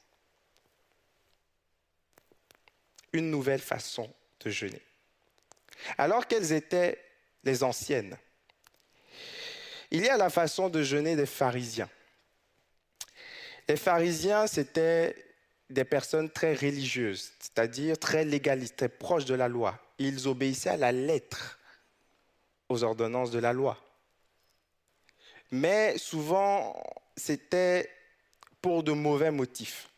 Une nouvelle façon de jeûner. Alors quelles étaient les anciennes Il y a la façon de jeûner des pharisiens. Les pharisiens, c'étaient des personnes très religieuses, c'est-à-dire très légalistes, très proches de la loi. Ils obéissaient à la lettre aux ordonnances de la loi. Mais souvent, c'était pour de mauvais motifs.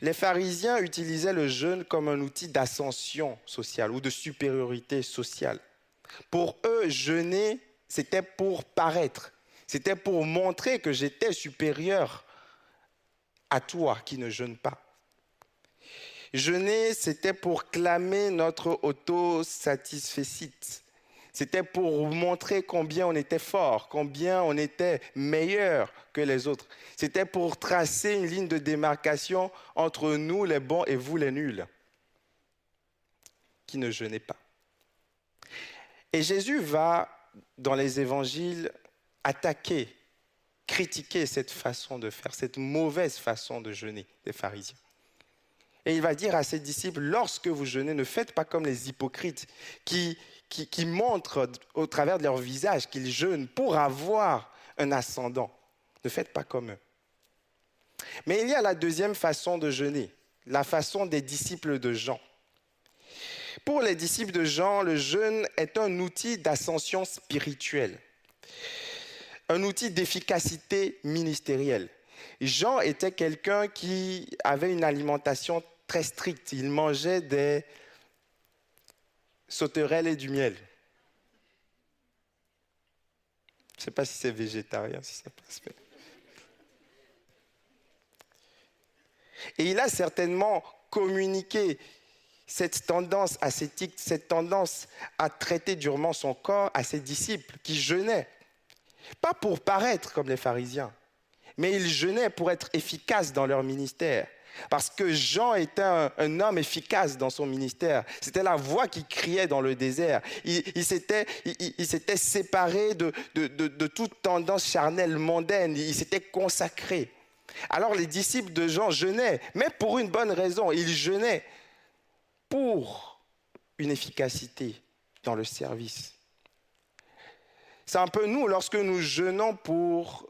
Les pharisiens utilisaient le jeûne comme un outil d'ascension sociale ou de supériorité sociale. Pour eux, jeûner, c'était pour paraître, c'était pour montrer que j'étais supérieur à toi qui ne jeûne pas. Jeûner, c'était pour clamer notre autosatisfecit. C'était pour montrer combien on était fort, combien on était meilleur que les autres. C'était pour tracer une ligne de démarcation entre nous les bons et vous les nuls, qui ne jeûnez pas. Et Jésus va, dans les évangiles, attaquer, critiquer cette façon de faire, cette mauvaise façon de jeûner des pharisiens. Et il va dire à ses disciples, lorsque vous jeûnez, ne faites pas comme les hypocrites qui qui, montrent au travers de leur visage qu'ils jeûnent pour avoir un ascendant. Ne faites pas comme eux. Mais il y a la deuxième façon de jeûner, la façon des disciples de Jean. Pour les disciples de Jean, le jeûne est un outil d'ascension spirituelle, un outil d'efficacité ministérielle. Jean était quelqu'un qui avait une alimentation très stricte. Il mangeait des sauterelles et du miel. Je ne sais pas si c'est végétarien, si ça passe. Et il a certainement communiqué cette tendance ascétique, cette tendance à traiter durement son corps à ses disciples qui jeûnaient. Pas pour paraître comme les pharisiens, mais ils jeûnaient pour être efficaces dans leur ministère. Parce que Jean était un, homme efficace dans son ministère. C'était la voix qui criait dans le désert. Il, s'était, séparé de, de toute tendance charnelle mondaine. Il s'était consacré. Alors les disciples de Jean jeûnaient, mais pour une bonne raison. Ils jeûnaient pour une efficacité dans le service. C'est un peu nous lorsque nous jeûnons pour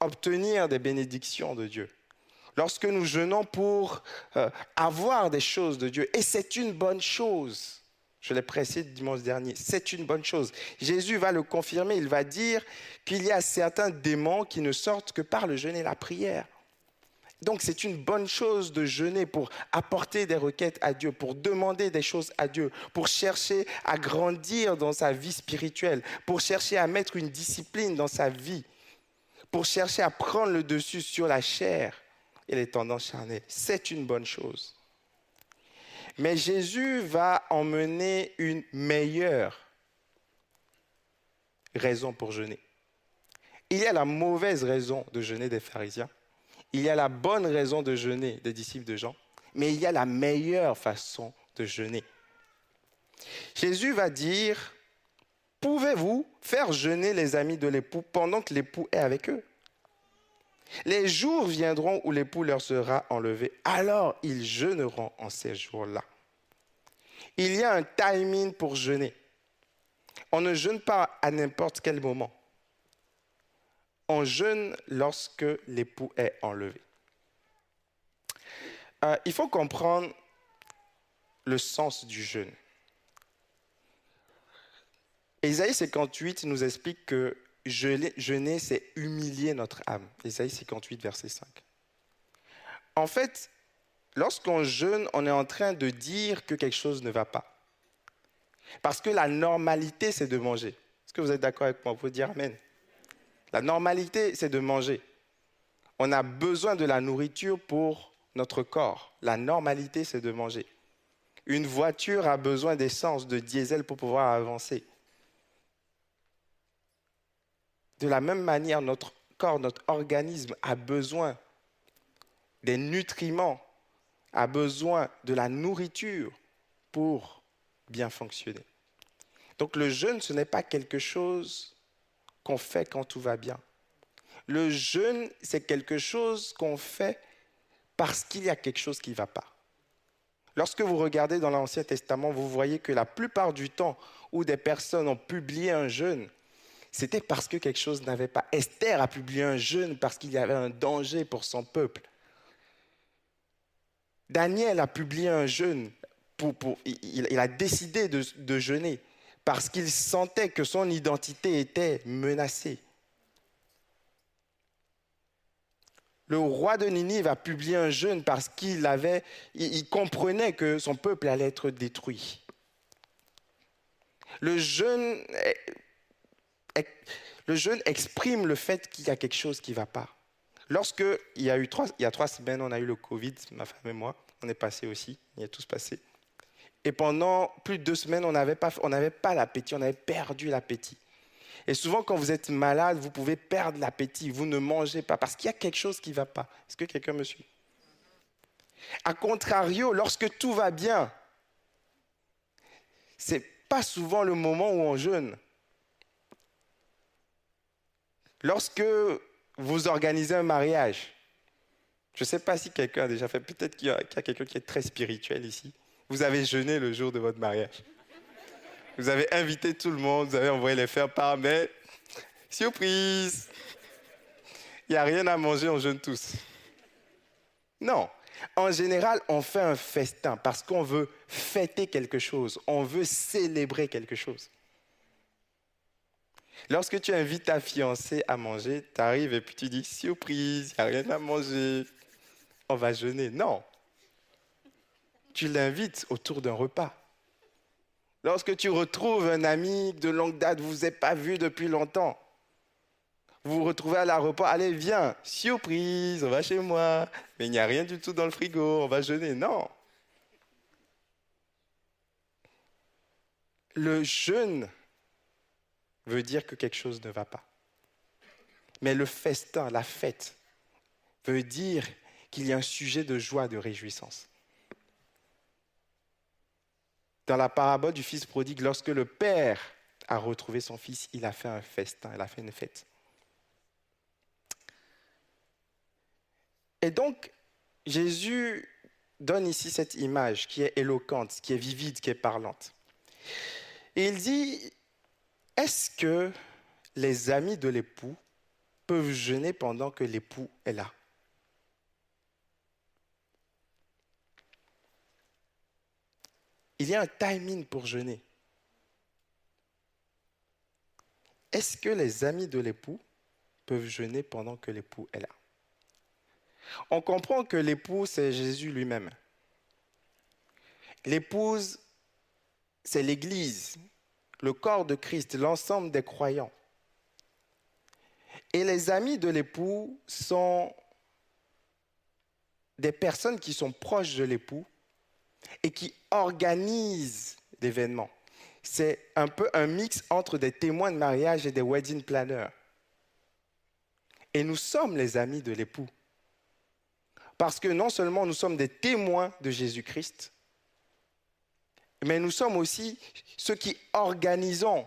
obtenir des bénédictions de Dieu, lorsque nous jeûnons pour euh, avoir des choses de Dieu. Et c'est une bonne chose. Je l'ai pressé dimanche dernier. C'est une bonne chose. Jésus va le confirmer. Il va dire qu'il y a certains démons qui ne sortent que par le jeûne et la prière. Donc c'est une bonne chose de jeûner pour apporter des requêtes à Dieu, pour demander des choses à Dieu, pour chercher à grandir dans sa vie spirituelle, pour chercher à mettre une discipline dans sa vie, pour chercher à prendre le dessus sur la chair et les tendances charnelles. C'est une bonne chose. Mais Jésus va emmener une meilleure raison pour jeûner. Il y a la mauvaise raison de jeûner des pharisiens il y a la bonne raison de jeûner des disciples de Jean, mais il y a la meilleure façon de jeûner. Jésus va dire, pouvez-vous faire jeûner les amis de l'époux pendant que l'époux est avec eux? Les jours viendront où l'époux leur sera enlevé, alors ils jeûneront en ces jours-là. Il y a un timing pour jeûner. On ne jeûne pas à n'importe quel moment on jeûne lorsque l'époux est enlevé. Euh, il faut comprendre le sens du jeûne. Ésaïe 58 nous explique que jeûner, c'est humilier notre âme. Ésaïe 58, verset 5. En fait, lorsqu'on jeûne, on est en train de dire que quelque chose ne va pas. Parce que la normalité, c'est de manger. Est-ce que vous êtes d'accord avec moi? Vous dire Amen. La normalité, c'est de manger. On a besoin de la nourriture pour notre corps. La normalité, c'est de manger. Une voiture a besoin d'essence, de diesel pour pouvoir avancer. De la même manière, notre corps, notre organisme a besoin des nutriments, a besoin de la nourriture pour bien fonctionner. Donc le jeûne, ce n'est pas quelque chose qu'on fait quand tout va bien. Le jeûne, c'est quelque chose qu'on fait parce qu'il y a quelque chose qui ne va pas. Lorsque vous regardez dans l'Ancien Testament, vous voyez que la plupart du temps où des personnes ont publié un jeûne, c'était parce que quelque chose n'avait pas. Esther a publié un jeûne parce qu'il y avait un danger pour son peuple. Daniel a publié un jeûne, il, a décidé de jeûner parce qu'il sentait que son identité était menacée. Le roi de Ninive a publié un jeûne parce qu'il avait, il comprenait que son peuple allait être détruit. Le jeûne, le jeûne exprime le fait qu'il y a quelque chose qui ne va pas. Lorsque il y a eu trois, il y a trois semaines, on a eu le Covid, ma femme et moi, on est passé aussi, il y a tous passé. Et pendant plus de deux semaines, on n'avait pas, pas l'appétit, on avait perdu l'appétit. Et souvent, quand vous êtes malade, vous pouvez perdre l'appétit, vous ne mangez pas parce qu'il y a quelque chose qui ne va pas. Est-ce que quelqu'un me suit? A contrario, lorsque tout va bien, ce n'est pas souvent le moment où on jeûne. Lorsque vous organisez un mariage, je ne sais pas si quelqu'un a déjà fait, peut-être qu'il y a quelqu'un qui est très spirituel ici. Vous avez jeûné le jour de votre mariage. Vous avez invité tout le monde, vous avez envoyé les faire part, mais surprise, il n'y a rien à manger, on jeûne tous. Non. En général, on fait un festin parce qu'on veut fêter quelque chose, on veut célébrer quelque chose. Lorsque tu invites ta fiancée à manger, tu arrives et puis tu dis surprise, il n'y a rien à manger, on va jeûner. Non. Tu l'invites autour d'un repas. Lorsque tu retrouves un ami de longue date, vous ne vous êtes pas vu depuis longtemps, vous vous retrouvez à l'aéroport, allez, viens, surprise, on va chez moi, mais il n'y a rien du tout dans le frigo, on va jeûner. Non. Le jeûne veut dire que quelque chose ne va pas. Mais le festin, la fête, veut dire qu'il y a un sujet de joie, de réjouissance. Dans la parabole du fils prodigue, lorsque le père a retrouvé son fils, il a fait un festin, il a fait une fête. Et donc, Jésus donne ici cette image qui est éloquente, qui est vivide, qui est parlante. Et il dit, est-ce que les amis de l'époux peuvent jeûner pendant que l'époux est là? Il y a un timing pour jeûner. Est-ce que les amis de l'époux peuvent jeûner pendant que l'époux est là? On comprend que l'époux, c'est Jésus lui-même. L'épouse, c'est l'Église, le corps de Christ, l'ensemble des croyants. Et les amis de l'époux sont des personnes qui sont proches de l'époux et qui organisent l'événement. C'est un peu un mix entre des témoins de mariage et des wedding planners. Et nous sommes les amis de l'époux. Parce que non seulement nous sommes des témoins de Jésus-Christ, mais nous sommes aussi ceux qui organisons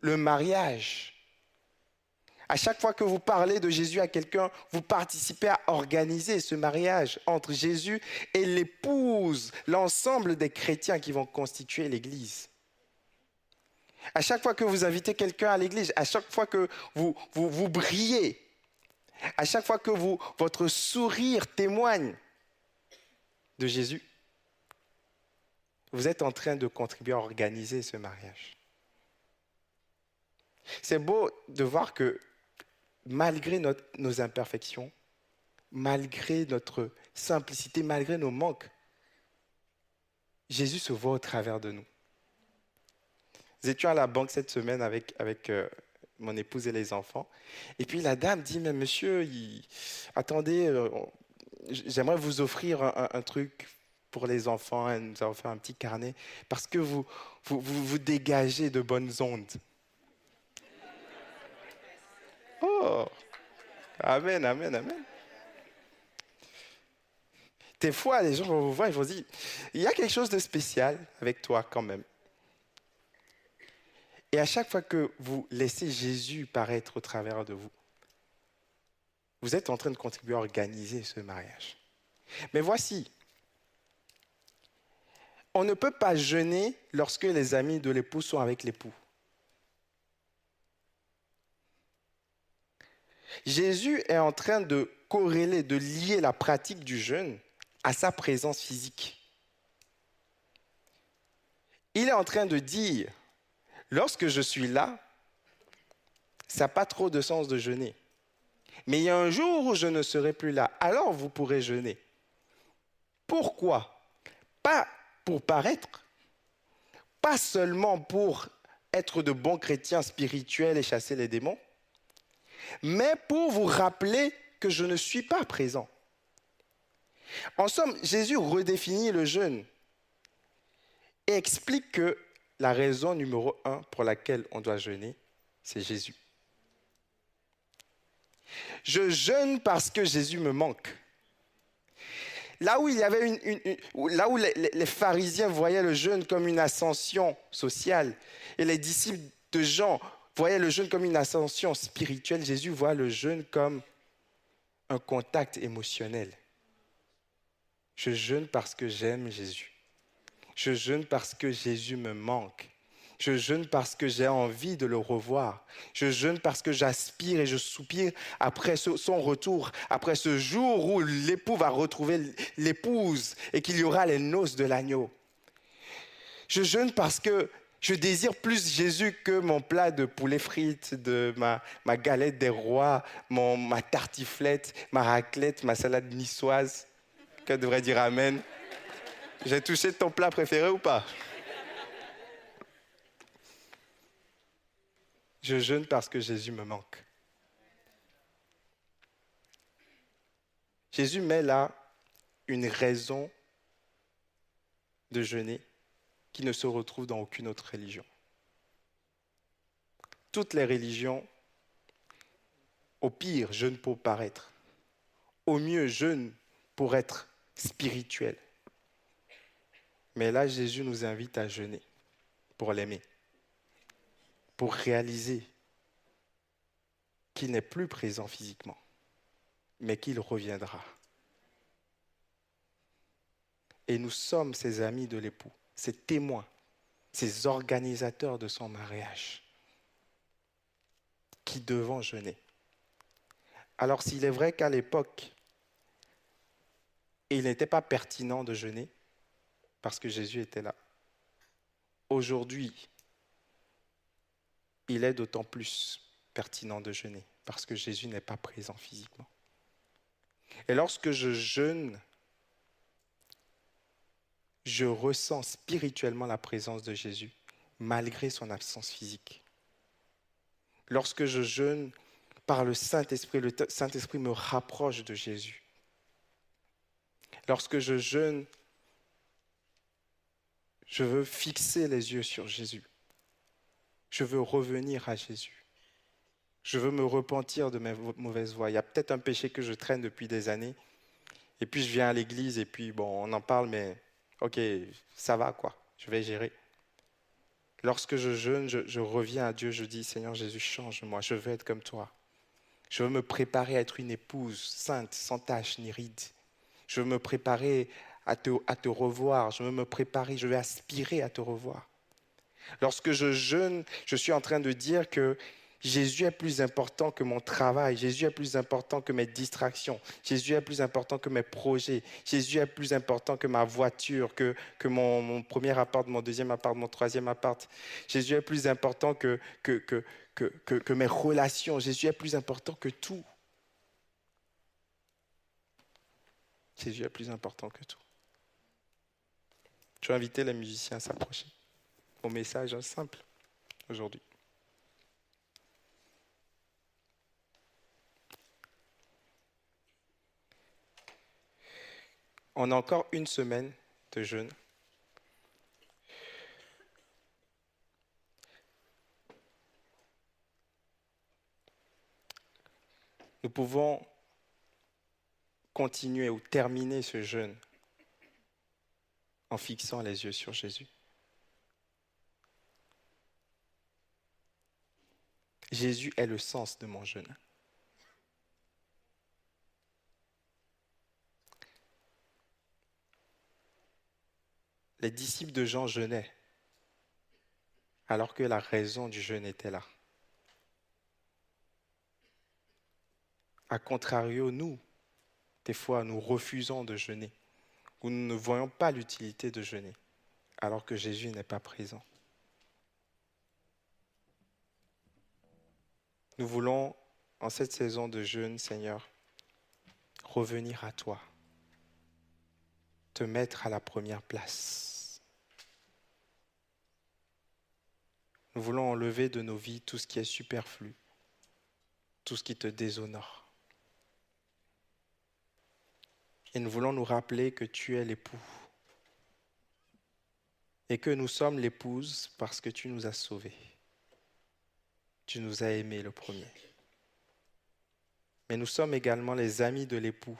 le mariage. À chaque fois que vous parlez de Jésus à quelqu'un, vous participez à organiser ce mariage entre Jésus et l'épouse, l'ensemble des chrétiens qui vont constituer l'Église. À chaque fois que vous invitez quelqu'un à l'Église, à chaque fois que vous, vous, brillez, à chaque fois que votre sourire témoigne de Jésus, vous êtes en train de contribuer à organiser ce mariage. C'est beau de voir que malgré nos imperfections, malgré notre simplicité, malgré nos manques, Jésus se voit au travers de nous. Nous étions à la banque cette semaine avec, avec euh, mon épouse et les enfants. Et puis la dame dit, mais monsieur, attendez, euh, j'aimerais vous offrir un, truc pour les enfants. Elle nous a offert un petit carnet parce que vous, vous, vous dégagez de bonnes ondes. Oh, Amen, Amen, Amen. Des fois, les gens vont vous voir et vont dire, il y a quelque chose de spécial avec toi quand même. Et à chaque fois que vous laissez Jésus paraître au travers de vous, vous êtes en train de contribuer à organiser ce mariage. Mais voici, on ne peut pas jeûner lorsque les amis de l'époux sont avec l'époux. Jésus est en train de corréler, de lier la pratique du jeûne à sa présence physique. Il est en train de dire, lorsque je suis là, ça n'a pas trop de sens de jeûner. Mais il y a un jour où je ne serai plus là, alors vous pourrez jeûner. Pourquoi? Pas pour paraître, pas seulement pour être de bons chrétiens spirituels et chasser les démons, mais pour vous rappeler que je ne suis pas présent. En somme, Jésus redéfinit le jeûne et explique que la raison numéro un pour laquelle on doit jeûner, c'est Jésus. Je jeûne parce que Jésus me manque. Là où, il y avait une, les, pharisiens voyaient le jeûne comme une ascension sociale et les disciples de Jean voyaient le jeûne comme une ascension spirituelle, Jésus voit le jeûne comme un contact émotionnel. Je jeûne parce que j'aime Jésus. Je jeûne parce que Jésus me manque. Je jeûne parce que j'ai envie de le revoir. Je jeûne parce que j'aspire et je soupire après son retour, après ce jour où l'époux va retrouver l'épouse et qu'il y aura les noces de l'agneau. Je jeûne parce que je désire plus Jésus que mon plat de poulet frites, de ma, ma galette des rois, mon, ma tartiflette, ma raclette, ma salade niçoise. Que devrait dire Amen? J'ai touché ton plat préféré ou pas? Je jeûne parce que Jésus me manque. Jésus met là une raison de jeûner qui ne se retrouve dans aucune autre religion. Toutes les religions, au pire, jeûnent pour paraître. Au mieux, jeûnent pour être spirituel. Mais là, Jésus nous invite à jeûner pour l'aimer pour réaliser qu'il n'est plus présent physiquement, mais qu'il reviendra. Et nous sommes ses amis de l'époux, ses témoins, ses organisateurs de son mariage, qui devons jeûner. Alors s'il est vrai qu'à l'époque, il n'était pas pertinent de jeûner, parce que Jésus était là. Aujourd'hui, il est d'autant plus pertinent de jeûner parce que Jésus n'est pas présent physiquement. Et lorsque je jeûne, je ressens spirituellement la présence de Jésus malgré son absence physique. Lorsque je jeûne par le Saint-Esprit, le Saint-Esprit me rapproche de Jésus. Lorsque je jeûne, je veux fixer les yeux sur Jésus. Je veux revenir à Jésus. Je veux me repentir de mes mauvaises voies. Il y a peut-être un péché que je traîne depuis des années. Et puis je viens à l'église et puis bon, on en parle, mais ok, ça va quoi, je vais gérer. Lorsque je jeûne, je, reviens à Dieu, je dis Seigneur Jésus, change-moi, je veux être comme toi. Je veux me préparer à être une épouse sainte, sans tache ni ride. Je veux me préparer à te, à te revoir. Je veux me préparer, je veux aspirer à te revoir. Lorsque je jeûne, je suis en train de dire que Jésus est plus important que mon travail, Jésus est plus important que mes distractions, Jésus est plus important que mes projets, Jésus est plus important que ma voiture, que, que mon, premier appart, mon deuxième appart, mon troisième appart. Jésus est plus important que, que, que, que, que mes relations, Jésus est plus important que tout. Jésus est plus important que tout. Je vais inviter les musiciens à s'approcher message simple aujourd'hui. On a encore une semaine de jeûne. Nous pouvons continuer ou terminer ce jeûne en fixant les yeux sur Jésus. Jésus est le sens de mon jeûne. Les disciples de Jean jeûnaient alors que la raison du jeûne était là. A contrario, nous, des fois, nous refusons de jeûner ou nous ne voyons pas l'utilité de jeûner alors que Jésus n'est pas présent. Nous voulons, en cette saison de jeûne, Seigneur, revenir à toi, te mettre à la première place. Nous voulons enlever de nos vies tout ce qui est superflu, tout ce qui te déshonore. Et nous voulons nous rappeler que tu es l'époux et que nous sommes l'épouse parce que tu nous as sauvés tu nous as aimés le premier. Mais nous sommes également les amis de l'époux,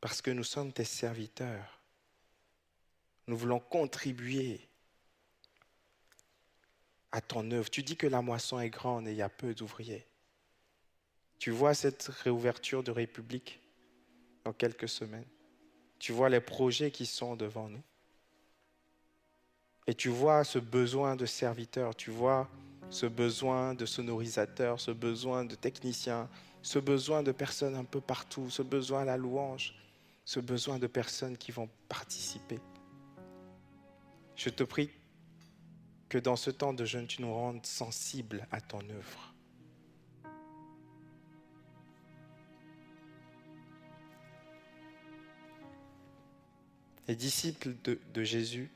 parce que nous sommes tes serviteurs. Nous voulons contribuer à ton œuvre. Tu dis que la moisson est grande et il y a peu d'ouvriers. Tu vois cette réouverture de République dans quelques semaines. Tu vois les projets qui sont devant nous. Et tu vois ce besoin de serviteurs, tu vois ce besoin de sonorisateurs, ce besoin de techniciens, ce besoin de personnes un peu partout, ce besoin à la louange, ce besoin de personnes qui vont participer. Je te prie que dans ce temps de jeûne, tu nous rendes sensibles à ton œuvre. Les disciples de, de Jésus,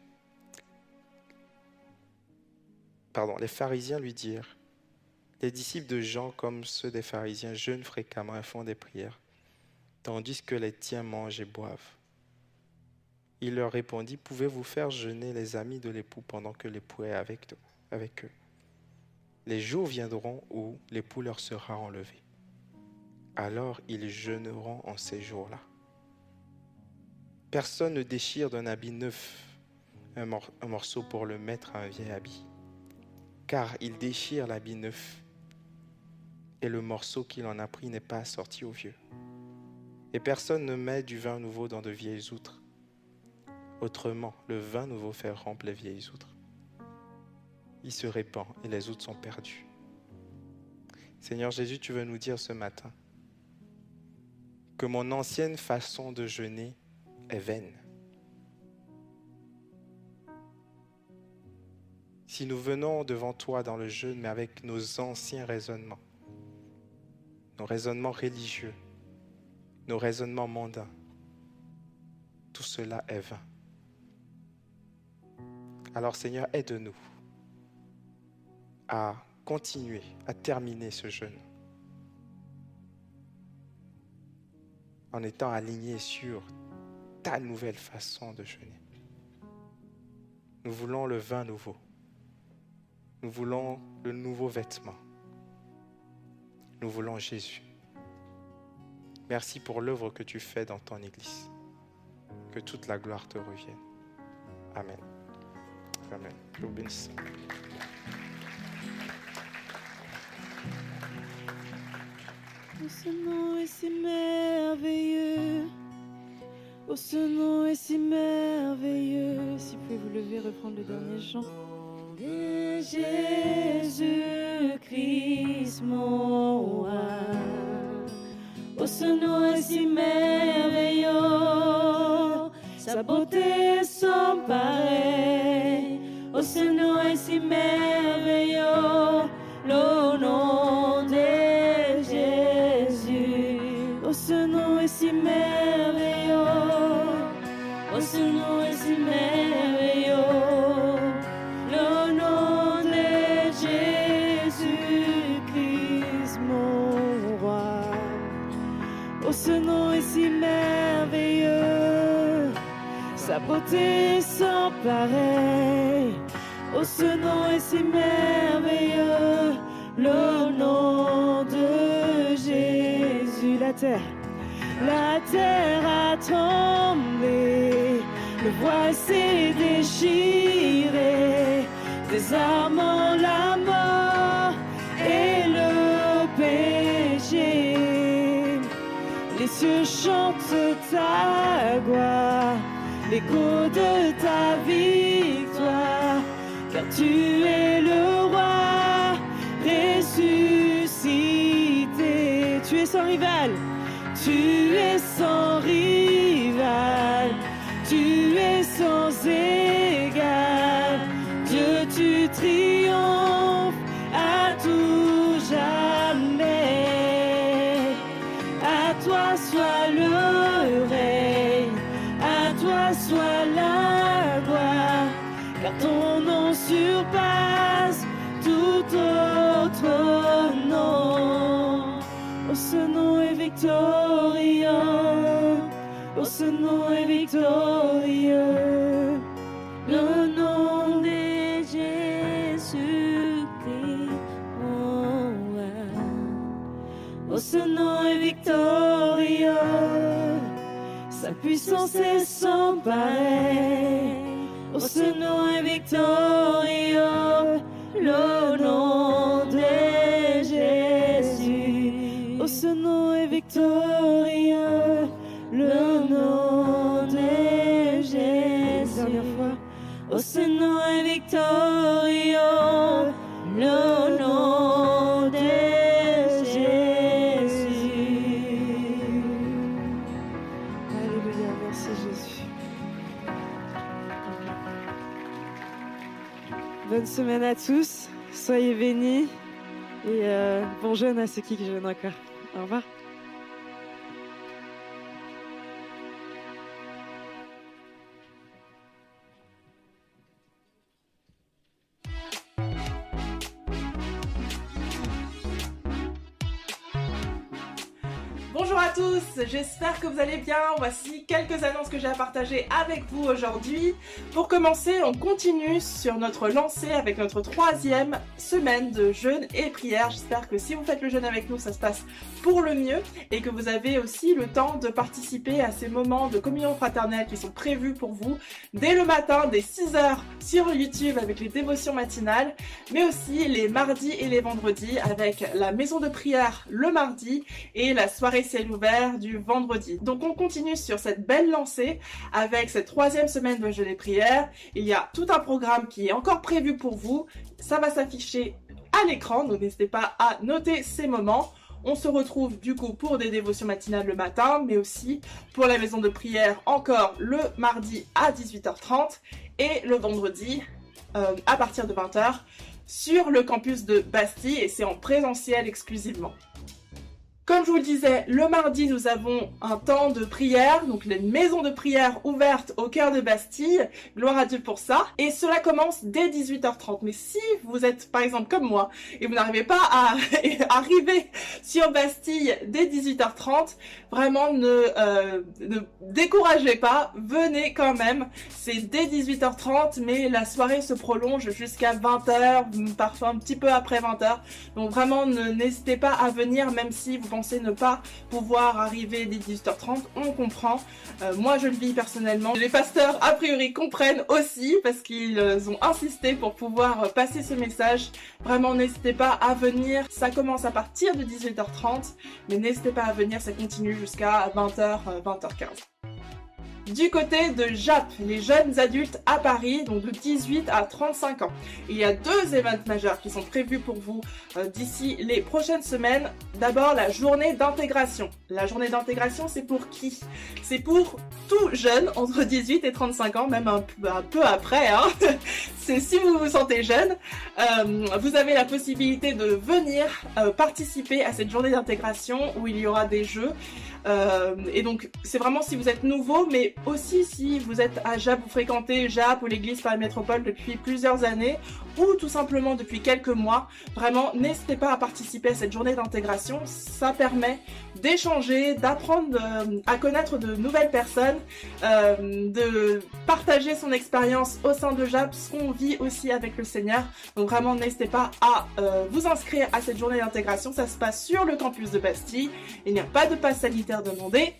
les pharisiens lui dirent, les disciples de Jean, comme ceux des pharisiens, jeûnent fréquemment et font des prières, tandis que les tiens mangent et boivent. Il leur répondit, pouvez-vous faire jeûner les amis de l'époux pendant que l'époux est avec, avec eux? Les jours viendront où l'époux leur sera enlevé. Alors ils jeûneront en ces jours-là. Personne ne déchire d'un habit neuf un morceau pour le mettre à un vieil habit, car il déchire l'habit neuf et le morceau qu'il en a pris n'est pas sorti au vieux. Et personne ne met du vin nouveau dans de vieilles outres. Autrement, le vin nouveau fait rompre les vieilles outres. Il se répand et les outres sont perdues. Seigneur Jésus, tu veux nous dire ce matin que mon ancienne façon de jeûner est vaine. Si nous venons devant toi dans le jeûne, mais avec nos anciens raisonnements, nos raisonnements religieux, nos raisonnements mondains, tout cela est vain. Alors Seigneur, aide-nous à continuer, à terminer ce jeûne en étant alignés sur ta nouvelle façon de jeûner. Nous voulons le vin nouveau. Nous voulons le nouveau vêtement. Nous voulons Jésus. Merci pour l'œuvre que tu fais dans ton Église. Que toute la gloire te revienne. Amen. Amen. Je vous bénisse. Oh, ce nom est si merveilleux. Oh, ce nom est si merveilleux. Si vous pouvez vous lever, reprendre le dernier chant. De Jésus-Christ, mon roi. Oh, ce nom est si merveilleux. Sa beauté sans pareil. Oh, ce est si merveilleux. Beauté sans pareil. Oh, ce nom est si merveilleux. Le nom de Jésus, la terre. La terre a tremblé, le voile s'est déchiré, désarmant la mort et le péché. Les cieux chantent ta gloire, l'écho de ta victoire, car tu es le roi ressuscité. Tu es sans rival, tu es sans rival, tu es sans égal. Le nom de Jésus-Christ. Oh, ouais. Oh, ce nom est victorieux, sa puissance est sans pareil. Oh, ce nom est victorieux, le nom de Jésus. Oh, ce nom est victorieux, ce nom est le nom de Jésus. Alléluia, merci Jésus. Bonne semaine à tous, soyez bénis et euh, bon jeûne à ceux qui jeûnent encore. Au revoir. Bonjour à tous, j'espère que vous allez bien. Voici quelques annonces que j'ai à partager avec vous aujourd'hui. Pour commencer, on continue sur notre lancée avec notre troisième semaine de jeûne et prière. J'espère que si vous faites le jeûne avec nous, ça se passe pour le mieux et que vous avez aussi le temps de participer à ces moments de communion fraternelle qui sont prévus pour vous dès le matin, dès 6h sur YouTube avec les dévotions matinales, mais aussi les mardis et les vendredis avec la maison de prière le mardi et la soirée ciel du vendredi. Donc on continue sur cette belle lancée avec cette troisième semaine de jeûne et prière. Il y a tout un programme qui est encore prévu pour vous. Ça va s'afficher à l'écran, donc n'hésitez pas à noter ces moments. On se retrouve du coup pour des dévotions matinales le matin, mais aussi pour la maison de prière encore le mardi à 18h30 et le vendredi euh, à partir de 20h sur le campus de Bastille et c'est en présentiel exclusivement. Comme je vous le disais, le mardi, nous avons un temps de prière, donc les maisons de prière ouvertes au cœur de Bastille. Gloire à Dieu pour ça. Et cela commence dès 18h30. Mais si vous êtes, par exemple, comme moi, et vous n'arrivez pas à <laughs> arriver sur Bastille dès 18h30, vraiment ne, euh, ne découragez pas. Venez quand même. C'est dès 18h30, mais la soirée se prolonge jusqu'à 20h, parfois un petit peu après 20h. Donc vraiment, n'hésitez pas à venir, même si vous pensez ne pas pouvoir arriver dès 18h30, on comprend. Euh, moi, je le vis personnellement. Les pasteurs, a priori, comprennent aussi parce qu'ils ont insisté pour pouvoir passer ce message. Vraiment, n'hésitez pas à venir. Ça commence à partir de 18h30, mais n'hésitez pas à venir. Ça continue jusqu'à 20h, 20h15 du côté de JAP, les jeunes adultes à Paris, donc de 18 à 35 ans. Il y a deux événements majeurs qui sont prévus pour vous euh, d'ici les prochaines semaines. D'abord, la journée d'intégration. La journée d'intégration, c'est pour qui? C'est pour tout jeune, entre 18 et 35 ans, même un, peu après. Hein <laughs> c'est si vous vous sentez jeune, euh, vous avez la possibilité de venir euh, participer à cette journée d'intégration où il y aura des jeux. Euh, et donc, c'est vraiment si vous êtes nouveau, mais aussi si vous êtes à JAP, vous fréquentez JAP ou l'église Paris Métropole depuis plusieurs années, ou tout simplement depuis quelques mois, vraiment, n'hésitez pas à participer à cette journée d'intégration. Ça permet d'échanger, d'apprendre euh, à connaître de nouvelles personnes, euh, de partager son expérience au sein de JAP, ce qu'on vit aussi avec le Seigneur. Donc vraiment, n'hésitez pas à vous inscrire à cette journée d'intégration. Ça se passe sur le campus de Bastille. Il n'y a pas de passe sanitaire demandé.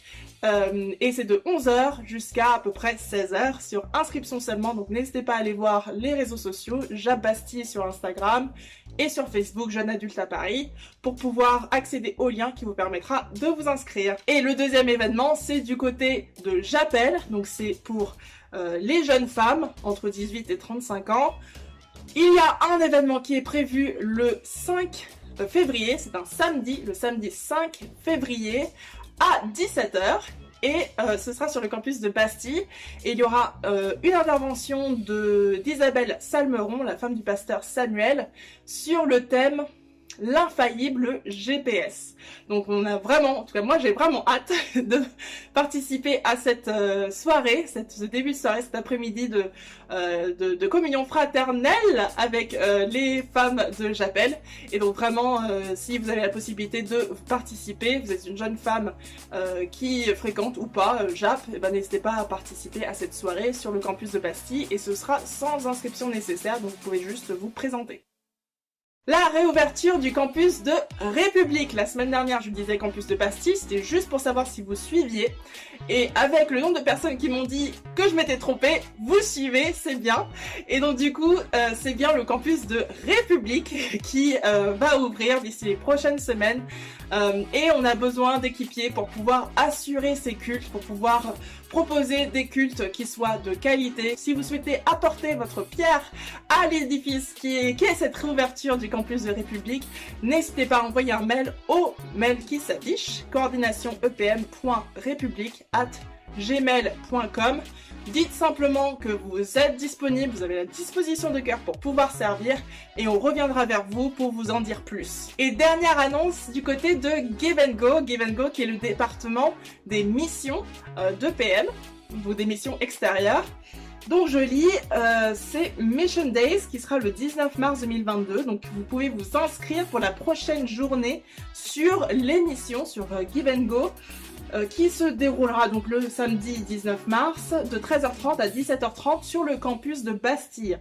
Euh, et c'est de 11h jusqu'à à peu près 16h sur inscription seulement. Donc n'hésitez pas à aller voir les réseaux sociaux, Jab Bastille sur Instagram et sur Facebook Jeune Adulte à Paris pour pouvoir accéder au lien qui vous permettra de vous inscrire. Et le deuxième événement, c'est du côté de J'appelle. Donc c'est pour euh, les jeunes femmes entre 18 et 35 ans. Il y a un événement qui est prévu le 5 février, c'est un samedi, le samedi 5 février à 17h et euh, ce sera sur le campus de Bastille. Et il y aura euh, une intervention d'Isabelle Salmeron, la femme du pasteur Samuel, sur le thème l'infaillible GPS. Donc on a vraiment, en tout cas moi j'ai vraiment hâte <laughs> de participer à cette euh, soirée, cette, ce début de soirée, cet après-midi de, euh, communion fraternelle avec euh, les femmes de J'appelle. Et donc vraiment, si vous avez la possibilité de participer, vous êtes une jeune femme qui fréquente ou pas JAP, et eh ben, n'hésitez pas à participer à cette soirée sur le campus de Bastille et ce sera sans inscription nécessaire, donc vous pouvez juste vous présenter la réouverture du campus de République. La semaine dernière, je vous disais campus de Bastille, c'était juste pour savoir si vous suiviez. Et avec le nombre de personnes qui m'ont dit que je m'étais trompée, vous suivez, c'est bien. Et donc du coup, euh, c'est bien le campus de République <laughs> qui euh, va ouvrir d'ici les prochaines semaines Euh, et on a besoin d'équipiers pour pouvoir assurer ces cultes, pour pouvoir proposer des cultes qui soient de qualité. Si vous souhaitez apporter votre pierre à l'édifice qui est, qui est cette réouverture du campus de République, n'hésitez pas à envoyer un mail au mail qui s'affiche, coordinationepm.république at gmail.com. Dites simplement que vous êtes disponible, vous avez la disposition de cœur pour pouvoir servir et on reviendra vers vous pour vous en dire plus. Et dernière annonce du côté de Give and Go, Give and Go qui est le département des missions euh, de PM, ou des missions extérieures. Donc je lis, euh, c'est Mission Days qui sera le 19 mars 2022. Donc vous pouvez vous inscrire pour la prochaine journée sur l'émission sur euh, Give and Go. Euh, qui se déroulera donc le samedi 19 mars de 13h30 à 17h30 sur le campus de Bastille.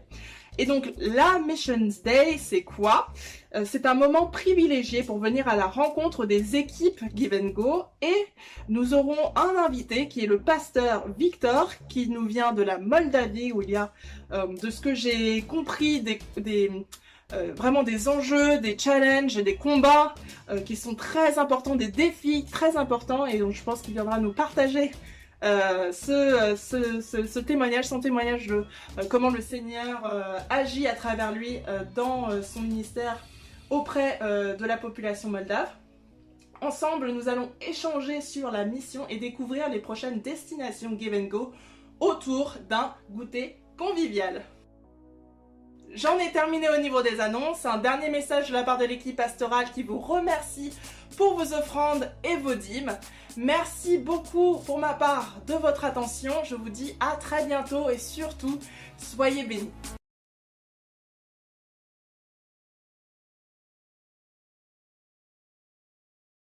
Et donc la Missions Day, c'est quoi? Euh, C'est un moment privilégié pour venir à la rencontre des équipes Give and Go et nous aurons un invité qui est le pasteur Victor qui nous vient de la Moldavie où il y a, euh, de ce que j'ai compris, des, des euh, vraiment des enjeux, des challenges, des combats euh, qui sont très importants, des défis très importants et donc je pense qu'il viendra nous partager euh, ce, ce, témoignage, son témoignage de comment le Seigneur agit à travers lui dans son ministère auprès de la population moldave. Ensemble, nous allons échanger sur la mission et découvrir les prochaines destinations Give and Go autour d'un goûter convivial. J'en ai terminé au niveau des annonces. Un dernier message de la part de l'équipe pastorale qui vous remercie pour vos offrandes et vos dîmes. Merci beaucoup pour ma part de votre attention. Je vous dis à très bientôt et surtout, soyez bénis.